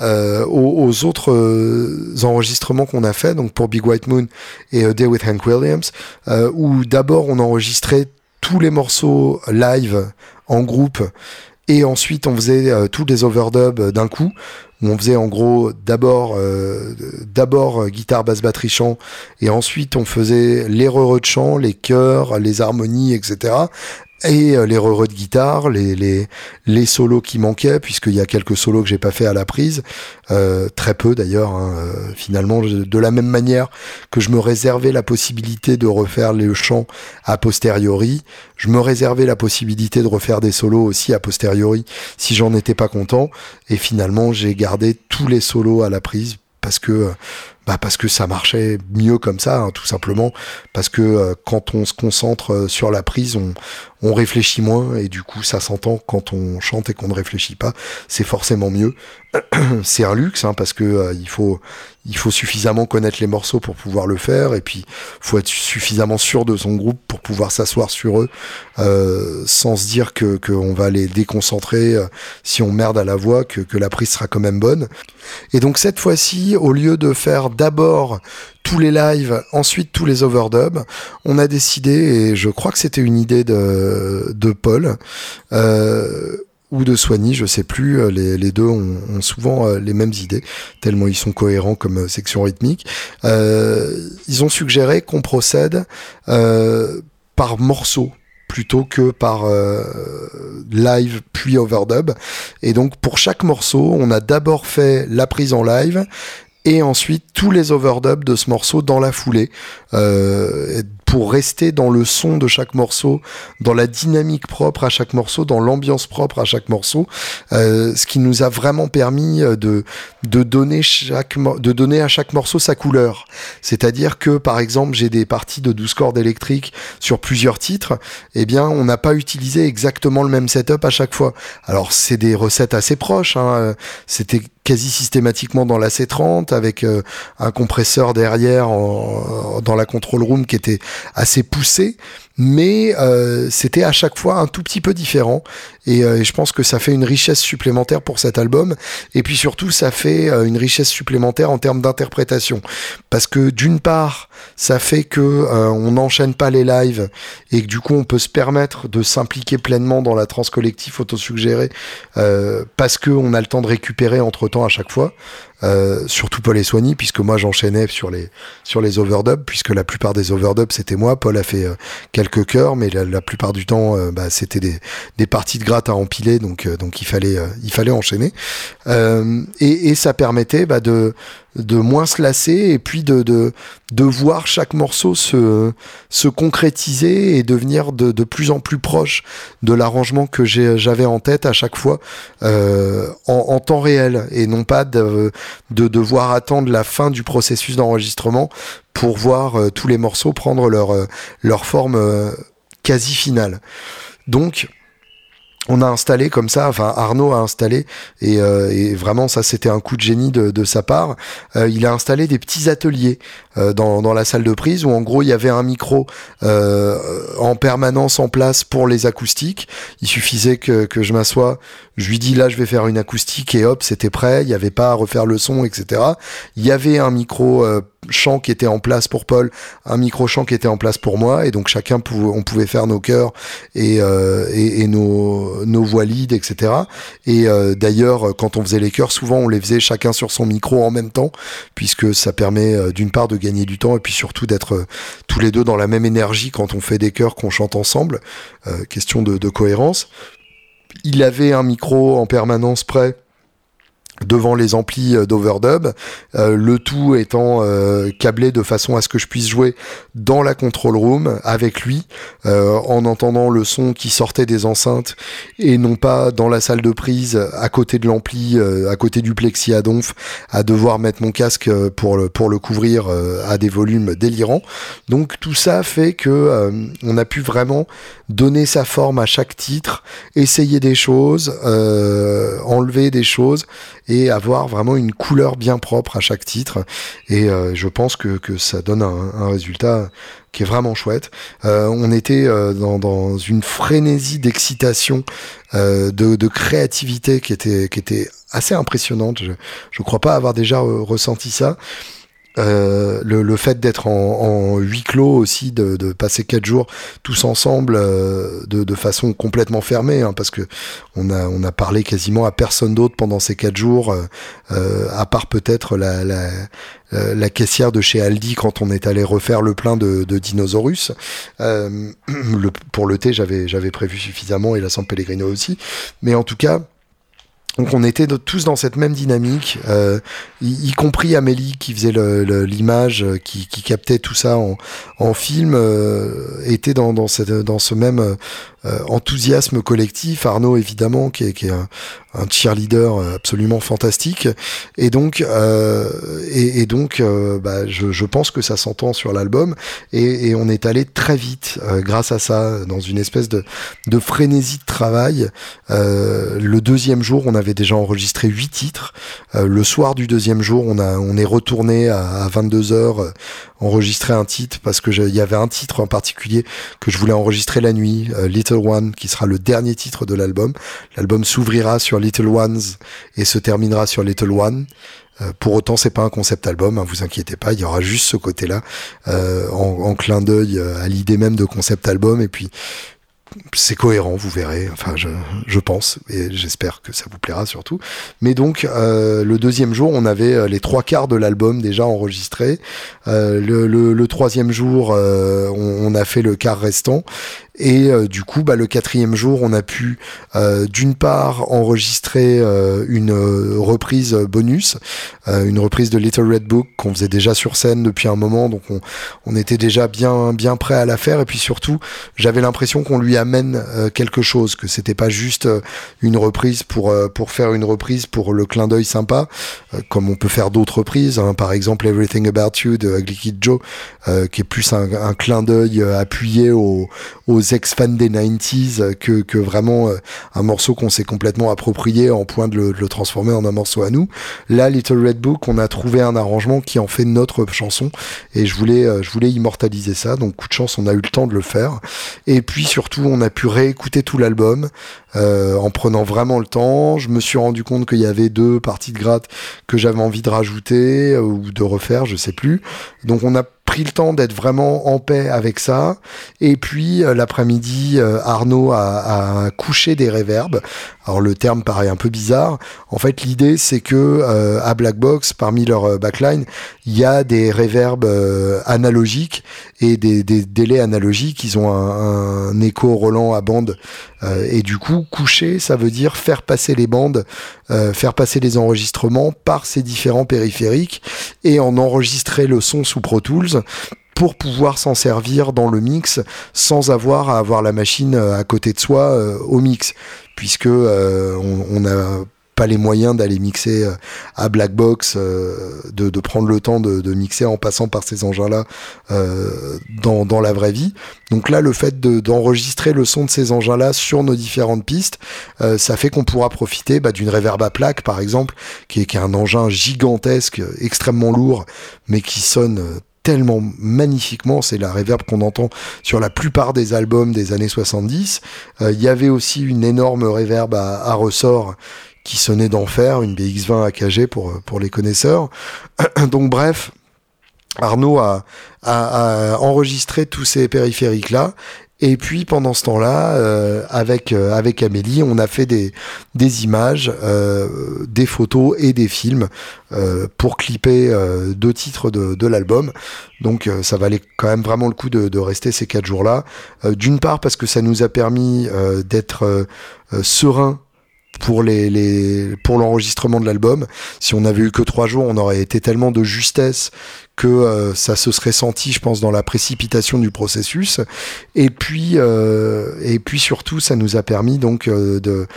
euh, aux, autres euh, enregistrements qu'on a fait, donc pour Big White Moon et A Day with Hank Williams, euh, où d'abord on enregistrait tous les morceaux live en groupe et ensuite on faisait tous les overdubs d'un coup. On faisait en gros d'abord d'abord guitare basse batterie chant et ensuite on faisait les re de chant les chœurs les harmonies etc et les re de guitare, les, les, les solos qui manquaient, puisqu'il y a quelques solos que j'ai pas fait à la prise, euh, très peu d'ailleurs, hein, euh, finalement, de la même manière que je me réservais la possibilité de refaire le chant a posteriori, je me réservais la possibilité de refaire des solos aussi a posteriori si j'en étais pas content, et finalement j'ai gardé tous les solos à la prise parce que bah parce que ça marchait mieux comme ça, hein, tout simplement. Parce que euh, quand on se concentre euh, sur la prise, on, réfléchit moins et du coup ça s'entend quand on chante et qu'on ne réfléchit pas. C'est forcément mieux. c'est un luxe hein, parce que euh, il faut il faut suffisamment connaître les morceaux pour pouvoir le faire et puis faut être suffisamment sûr de son groupe pour pouvoir s'asseoir sur eux sans se dire que qu'on va les déconcentrer si on merde à la voix que, que la prise sera quand même bonne. Et donc cette fois-ci, au lieu de faire d'abord tous les lives, ensuite tous les overdubs. On a décidé, et je crois que c'était une idée de, Paul, euh, ou de Soigny, je sais plus, les, les deux ont, souvent euh, les mêmes idées, tellement ils sont cohérents comme euh, section rythmique. ils ont suggéré qu'on procède par morceaux plutôt que par live puis overdub. Et donc pour chaque morceau, on a d'abord fait la prise en live et ensuite tous les overdubs de ce morceau dans la foulée. Euh, pour rester dans le son de chaque morceau, dans la dynamique propre à chaque morceau, dans l'ambiance propre à chaque morceau, euh, ce qui nous a vraiment permis euh, de de donner chaque de donner à chaque morceau sa couleur. C'est-à-dire que par exemple, j'ai des parties de 12 cordes électriques sur plusieurs titres, eh bien, on n'a pas utilisé exactement le même setup à chaque fois. Alors, c'est des recettes assez proches, hein. C'était quasi systématiquement dans la C30 avec euh, un compresseur derrière dans la control room qui était assez poussé mais euh, c'était à chaque fois un tout petit peu différent. Euh, et, je pense que ça fait une richesse supplémentaire pour cet album. Et puis surtout ça fait euh, une richesse supplémentaire en termes d'interprétation. Parce que d'une part ça fait que on n'enchaîne pas les lives et que du coup on peut se permettre de s'impliquer pleinement dans la trans collectif autosuggérée parce que on a le temps de récupérer entre temps à chaque fois euh, surtout Paul et Soigny, puisque moi j'enchaînais sur les sur les overdubs, puisque la plupart des overdubs c'était moi. Paul a fait euh, quelques chœurs, mais la, plupart du temps euh, bah, c'était des, des parties de gratte à empiler, donc donc il fallait il fallait enchaîner. Et, ça permettait bah, de de moins se lasser et puis de, de, de voir chaque morceau se, se concrétiser et devenir de, de plus en plus proche de l'arrangement que j'avais en tête à chaque fois euh, en, temps réel et non pas de, de devoir attendre la fin du processus d'enregistrement pour voir euh, tous les morceaux prendre leur, euh, leur forme quasi finale. Donc, on a installé comme ça, enfin Arnaud a installé, et, euh, vraiment ça c'était un coup de génie de, sa part, euh, il a installé des petits ateliers euh, dans, la salle de prise où en gros il y avait un micro en permanence en place pour les acoustiques, il suffisait que, que je m'assoie, je lui dis là je vais faire une acoustique et hop c'était prêt, il n'y avait pas à refaire le son etc. Il y avait un micro chant qui était en place pour Paul, un micro chant qui était en place pour moi, et donc chacun pouvait, on pouvait faire nos chœurs et, euh, et, nos, nos voix lead, etc. Et euh, d'ailleurs, quand on faisait les chœurs, souvent on les faisait chacun sur son micro en même temps, puisque ça permet euh, d'une part de gagner du temps et puis surtout d'être tous les deux dans la même énergie quand on fait des chœurs qu'on chante ensemble. question de, de cohérence. Il avait un micro en permanence prêt devant les amplis euh, d'overdub, euh, le tout étant euh, câblé de façon à ce que je puisse jouer dans la control room avec lui, en entendant le son qui sortait des enceintes et non pas dans la salle de prise à côté de l'ampli, à côté du plexi à à devoir mettre mon casque pour le, pour le couvrir à des volumes délirants. Donc tout ça fait que on a pu vraiment donner sa forme à chaque titre, essayer des choses, enlever des choses et avoir vraiment une couleur bien propre à chaque titre. Et euh, je pense que, que ça donne un, résultat qui est vraiment chouette. Euh, on était euh, dans, une frénésie d'excitation, de, de, créativité qui était, qui était assez impressionnante. Je ne crois pas avoir déjà ressenti ça. Euh, le, le, fait d'être en, en, huis clos aussi, de, de, passer quatre jours tous ensemble euh, de, de, façon complètement fermée, hein, parce que on a, on a parlé quasiment à personne d'autre pendant ces quatre jours, euh, euh à part peut-être la, la, la, caissière de chez Aldi quand on est allé refaire le plein de, de Dinosaurus. le, pour le thé, j'avais, j'avais prévu suffisamment et la San Pellegrino aussi, mais en tout cas. Donc on était tous dans cette même dynamique, euh, y, compris Amélie qui faisait l'image, euh, qui, captait tout ça en, film, euh, était dans, dans, cette, dans ce même enthousiasme collectif. Arnaud, évidemment, qui est, qui est un, cheerleader absolument fantastique. Et donc, euh, et, et, donc euh, bah, je, je, pense que ça s'entend sur l'album. Et, et, on est allé très vite grâce à ça, dans une espèce de, de frénésie de travail. le deuxième jour, on avait déjà enregistré huit titres. le soir du deuxième jour, on, a, on est retourné à, à 22 heures enregistrer un titre parce que il y avait un titre en particulier que je voulais enregistrer la nuit, Little One, qui sera le dernier titre de l'album. L'album s'ouvrira sur Little Ones et se terminera sur Little One. Euh, pour autant, c'est pas un concept album, hein, vous inquiétez pas, il y aura juste ce côté-là euh, en, en, clin d'œil euh, à l'idée même de concept album. Et puis, c'est cohérent, vous verrez. Enfin, je, je pense et j'espère que ça vous plaira surtout. Mais donc, euh, le deuxième jour, on avait euh, les trois quarts de l'album déjà enregistrés. Euh, le, troisième jour, on, a fait le quart restant. Et du coup, bah, le quatrième jour, on a pu d'une part enregistrer une reprise bonus, une reprise de Little Red Book qu'on faisait déjà sur scène depuis un moment, donc on, on était déjà bien bien prêt à la faire. Et puis surtout, j'avais l'impression qu'on lui amène quelque chose, que c'était pas juste une reprise pour pour faire une reprise pour le clin d'œil sympa, comme on peut faire d'autres reprises. Hein, par exemple, Everything About You de Ugly Kid Joe, qui est plus un, clin d'œil appuyé aux, aux ex-fans des 90s que, que vraiment euh, un morceau qu'on s'est complètement approprié en point de le, transformer en un morceau à nous. Là, Little Red Book, on a trouvé un arrangement qui en fait notre chanson et je voulais, euh, je voulais immortaliser ça. Donc, coup de chance, on a eu le temps de le faire. Et puis surtout, on a pu réécouter tout l'album euh, en prenant vraiment le temps. Je me suis rendu compte qu'il y avait deux parties de gratte que j'avais envie de rajouter euh, ou de refaire, je sais plus. Donc, on a pris le temps d'être vraiment en paix avec ça. Et puis euh, l'après-midi, euh, Arnaud a, couché des réverbes. Alors le terme paraît un peu bizarre. En fait, l'idée c'est que euh, à Black Box, parmi leur backline, il y a des réverbes analogiques et des, des, délais analogiques. Ils ont un, un écho Roland à bande. et du coup, coucher, ça veut dire faire passer les bandes, faire passer les enregistrements par ces différents périphériques et en enregistrer le son sous Pro Tools pour pouvoir s'en servir dans le mix sans avoir à avoir la machine euh, à côté de soi euh, au mix puisque euh, on, on a pas les moyens d'aller mixer à Black Box, de, prendre le temps de, mixer en passant par ces engins-là dans, dans, la vraie vie. Donc là, le fait d'enregistrer le son de ces engins-là sur nos différentes pistes, ça fait qu'on pourra profiter bah, d'une reverb à plaque, par exemple, qui est, qui est un engin gigantesque, extrêmement lourd, mais qui sonne tellement magnifiquement, c'est la reverb qu'on entend sur la plupart des albums des années 70. Il y avait aussi une énorme reverb à, ressort qui sonnait d'enfer, une BX20 AKG pour, pour les connaisseurs. Donc bref, Arnaud a enregistré tous ces périphériques-là et puis pendant ce temps-là, euh, avec euh, avec Amélie, on a fait des des images, euh, des photos et des films euh, pour clipper euh, deux titres de, de l'album. Donc ça valait quand même vraiment le coup de, de rester ces quatre jours-là. D'une part parce que ça nous a permis d'être serein pour les, les pour l'enregistrement de l'album. Si on avait eu que trois jours, on aurait été tellement de justesse que euh, ça se serait senti, je pense, dans la précipitation du processus. Et puis euh, et puis surtout, ça nous a permis donc euh, de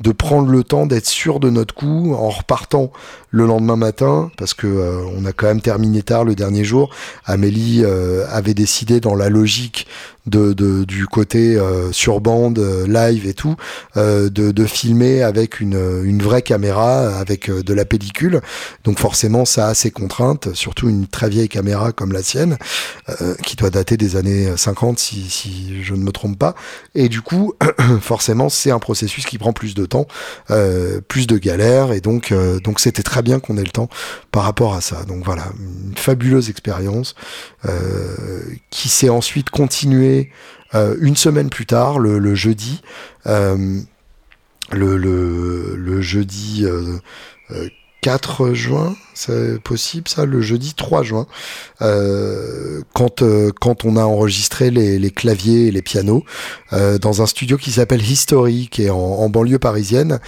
de prendre le temps d'être sûr de notre coup en repartant le lendemain matin parce que euh, on a quand même terminé tard le dernier jour. Amélie euh, avait décidé dans la logique de, de du côté euh, sur bande live et tout de, de, filmer avec une, une vraie caméra avec de la pellicule. Donc forcément ça a ses contraintes, surtout une très vieille caméra comme la sienne qui doit dater des années 50 si, si je ne me trompe pas. Et du coup forcément c'est un processus qui prend plus de temps temps, plus de galères et donc donc c'était très bien qu'on ait le temps par rapport à ça. Donc voilà, une fabuleuse expérience qui s'est ensuite continuée une semaine plus tard, le, jeudi. le, jeudi 4 juin, c'est possible ça, le jeudi 3 juin, euh, quand, euh, quand on a enregistré les, claviers et les pianos euh, dans un studio qui s'appelle History, qui est en banlieue parisienne,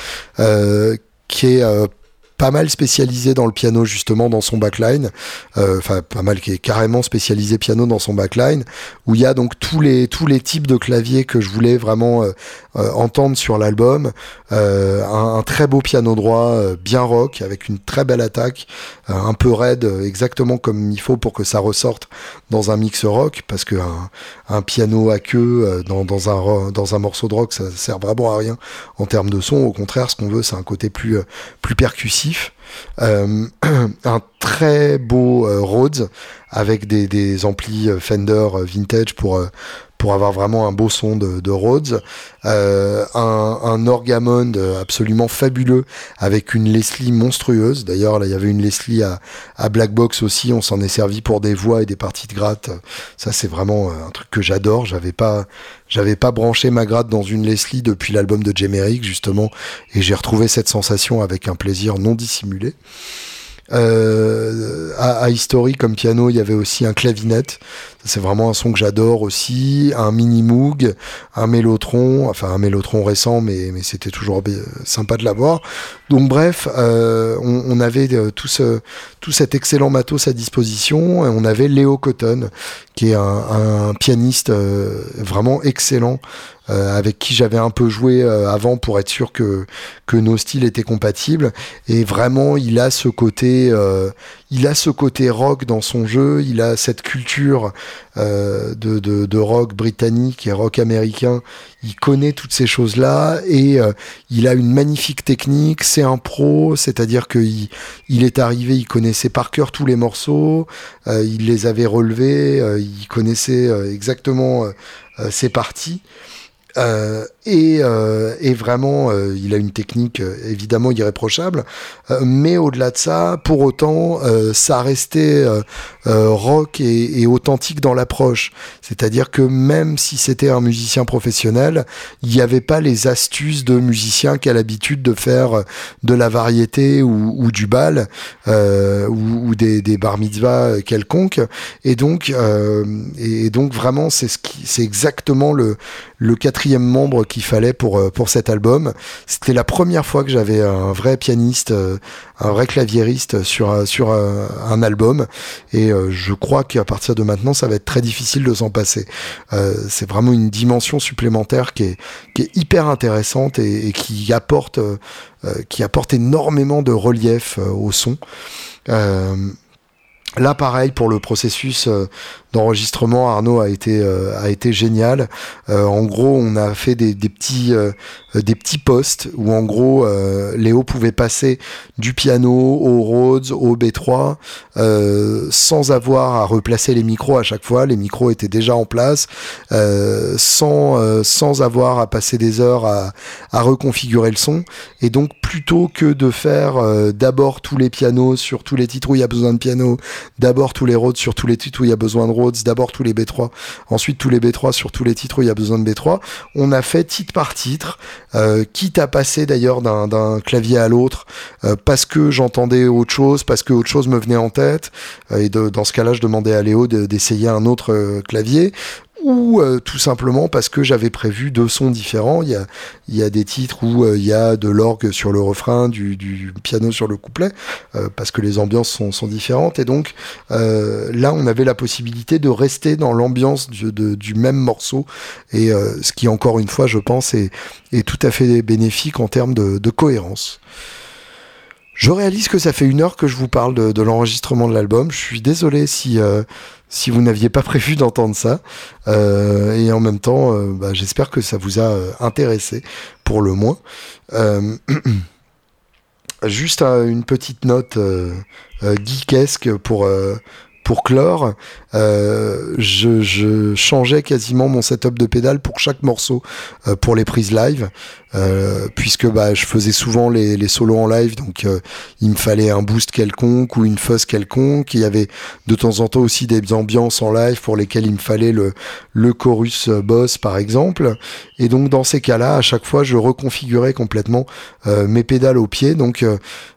qui est pas mal spécialisé dans le piano justement dans son backline, euh, enfin pas mal qui est carrément spécialisé piano dans son backline, où il y a donc tous les tous les types de claviers que je voulais vraiment euh, euh, entendre sur l'album, un, très beau piano droit bien rock avec une très belle attaque, un peu raide exactement comme il faut pour que ça ressorte dans un mix rock, parce que un, piano à queue dans, dans un morceau de rock ça sert vraiment à rien en termes de son, au contraire ce qu'on veut c'est un côté plus plus percussif. Euh, un très beau euh, Rhodes avec des, amplis euh, Fender vintage pour pour avoir vraiment un beau son de, de Rhodes, euh, un, un Orgamond absolument fabuleux avec une Leslie monstrueuse. D'ailleurs, là, il y avait une Leslie à, à Black Box aussi. On s'en est servi pour des voix et des parties de gratte. Ça, c'est vraiment un truc que j'adore. J'avais pas, j'avais pas branché ma gratte dans une Leslie depuis l'album de Jemerick justement, et j'ai retrouvé cette sensation avec un plaisir non dissimulé. Euh, à, à, History comme piano, il y avait aussi un clavinette. C'est vraiment un son que j'adore aussi. Un mini Moog, un Mélotron, enfin un Mélotron récent, mais, mais c'était toujours sympa de l'avoir. Donc bref, euh, on, avait euh, tout, ce, tout cet excellent matos à disposition. Et on avait Léo Cotton, qui est un, pianiste euh, vraiment excellent, avec qui j'avais un peu joué avant pour être sûr que, que nos styles étaient compatibles. Et vraiment, il a ce côté, il a ce côté rock dans son jeu. Il a cette culture de, de, de, rock britannique et rock américain. Il connaît toutes ces choses-là et il a une magnifique technique. C'est un pro, c'est-à-dire qu'il il est arrivé, il connaissait par cœur tous les morceaux, il les avait relevés, il connaissait exactement ses parties. Euh, et, euh, vraiment, euh, il a une technique évidemment irréprochable. mais au-delà de ça, pour autant, ça restait rock et, authentique dans l'approche. C'est-à-dire que même si c'était un musicien professionnel, il n'y avait pas les astuces de musicien qui a l'habitude de faire de la variété ou, du bal ou, des, bar mitzvahs quelconques. Et donc, et donc vraiment, c'est ce qui, exactement le, le quatrième membre fallait pour, euh, pour cet album. C'était la première fois que j'avais un vrai pianiste, euh, un vrai claviériste sur, sur un album. Et euh, je crois qu'à partir de maintenant, ça va être très difficile de s'en passer. c'est vraiment une dimension supplémentaire qui est, qui est hyper intéressante et, et qui apporte, qui apporte énormément de relief au son. Là, pareil pour le processus d'enregistrement, Arnaud a été euh, a été génial. Euh, en gros, on a fait des, petits euh, des petits postes où en gros Léo pouvait passer du piano au Rhodes au B3 sans avoir à replacer les micros à chaque fois. Les micros étaient déjà en place, sans sans avoir à passer des heures à, à reconfigurer le son. Et donc plutôt que de faire d'abord tous les pianos sur tous les titres où il y a besoin de piano, d'abord tous les Rhodes sur tous les titres où il y a besoin de Rhodes d'abord tous les B3, ensuite tous les B3 sur tous les titres où il y a besoin de B3. On a fait titre par titre, euh, quitte à passer d'ailleurs d'un clavier à l'autre, euh, parce que j'entendais autre chose, parce que autre chose me venait en tête. Euh, et dans ce cas-là, je demandais à Léo d'essayer un autre clavier ou euh, tout simplement parce que j'avais prévu deux sons différents. Il y a, il y a des titres où euh, il y a de l'orgue sur le refrain, du, du, piano sur le couplet, euh, parce que les ambiances sont, sont différentes. Et donc là, on avait la possibilité de rester dans l'ambiance du, du, même morceau, et ce qui, encore une fois, je pense, est, est tout à fait bénéfique en termes de, de cohérence. Je réalise que ça fait une heure que je vous parle de, l'enregistrement de l'album. Je suis désolé si si vous n'aviez pas prévu d'entendre ça. Euh, et en même temps, euh, bah, j'espère que ça vous a euh, intéressé, pour le moins. juste une petite note geekesque pour pour clore, je, je, changeais quasiment mon setup de pédale pour chaque morceau pour les prises live. puisque bah, je faisais souvent les, les solos en live, donc il me fallait un boost quelconque ou une fuzz quelconque. Il y avait de temps en temps aussi des ambiances en live pour lesquelles il me fallait le, le chorus boss par exemple. Et donc dans ces cas-là, à chaque fois, je reconfigurais complètement mes pédales au pied. Donc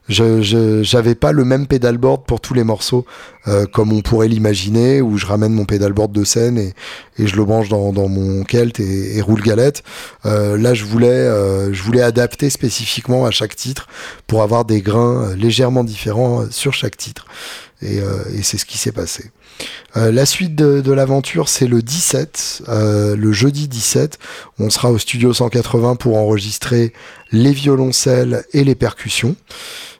je j'avais pas le même pedalboard pour tous les morceaux euh, comme on pourrait l'imaginer où je ramène mon pedalboard de scène et, je le branche dans, mon Kelt et, roule galette euh, là je voulais euh, je voulais adapter spécifiquement à chaque titre pour avoir des grains légèrement différents sur chaque titre et, c'est ce qui s'est passé la suite de, l'aventure, c'est le 17, euh, le jeudi 17. On sera au studio 180 pour enregistrer les violoncelles et les percussions.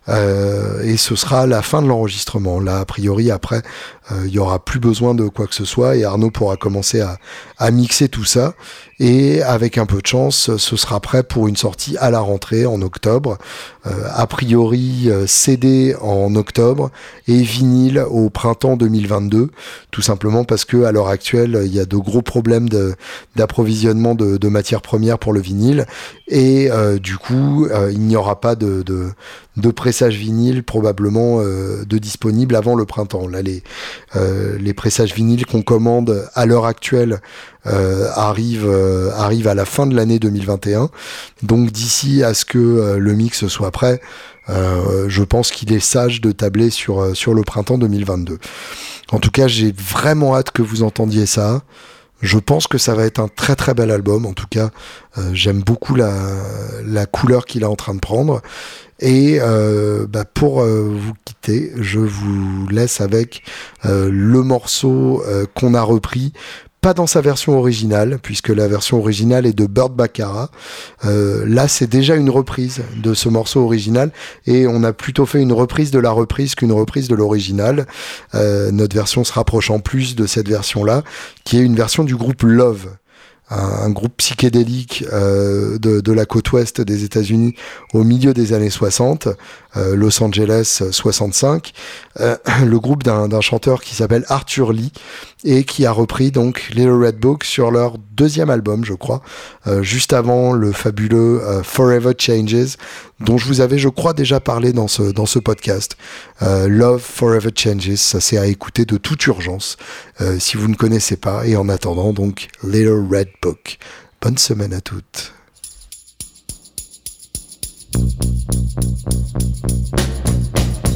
Euh, et ce sera la fin de l'enregistrement. Là, a priori, après, euh, il y aura plus besoin de quoi que ce soit et Arnaud pourra commencer à, mixer tout ça. Et avec un peu de chance, ce sera prêt pour une sortie à la rentrée en octobre. Euh, a priori, euh, CD en octobre et vinyle au printemps 2022, tout simplement parce que à l'heure actuelle, il y a de gros problèmes d'approvisionnement de, matières premières pour le vinyle et du coup, il n'y aura pas de pressage vinyle probablement de disponible avant le printemps. Là, les, euh, les pressages vinyles qu'on commande à l'heure actuelle euh, arrivent, euh, arrivent à la fin de l'année 2021. Donc d'ici à ce que le mix soit prêt, je pense qu'il est sage de tabler sur, sur le printemps 2022. En tout cas, j'ai vraiment hâte que vous entendiez ça. Je pense que ça va être un très très bel album. En tout cas, j'aime beaucoup la, la couleur qu'il est en train de prendre. Et euh, bah pour euh, vous quitter, je vous laisse avec euh, le morceau qu'on a repris pas dans sa version originale, puisque la version originale est de Bird Baccarat. là, c'est déjà une reprise de ce morceau original, et on a plutôt fait une reprise de la reprise qu'une reprise de l'original. notre version se rapprochant plus de cette version-là, qui est une version du groupe Love un, groupe psychédélique euh, de, la côte ouest des États-Unis au milieu des années 60, euh, Los Angeles 65, euh, le groupe d'un chanteur qui s'appelle Arthur Lee et qui a repris donc Little Red Book sur leur deuxième album, je crois, euh, juste avant le fabuleux euh, Forever Changes, dont je vous avais, je crois, déjà parlé dans ce, dans ce podcast. Euh, Love Forever Changes, ça c'est à écouter de toute urgence, si vous ne connaissez pas. Et en attendant, donc, Little Red Book. Bonne semaine à toutes. Thank you.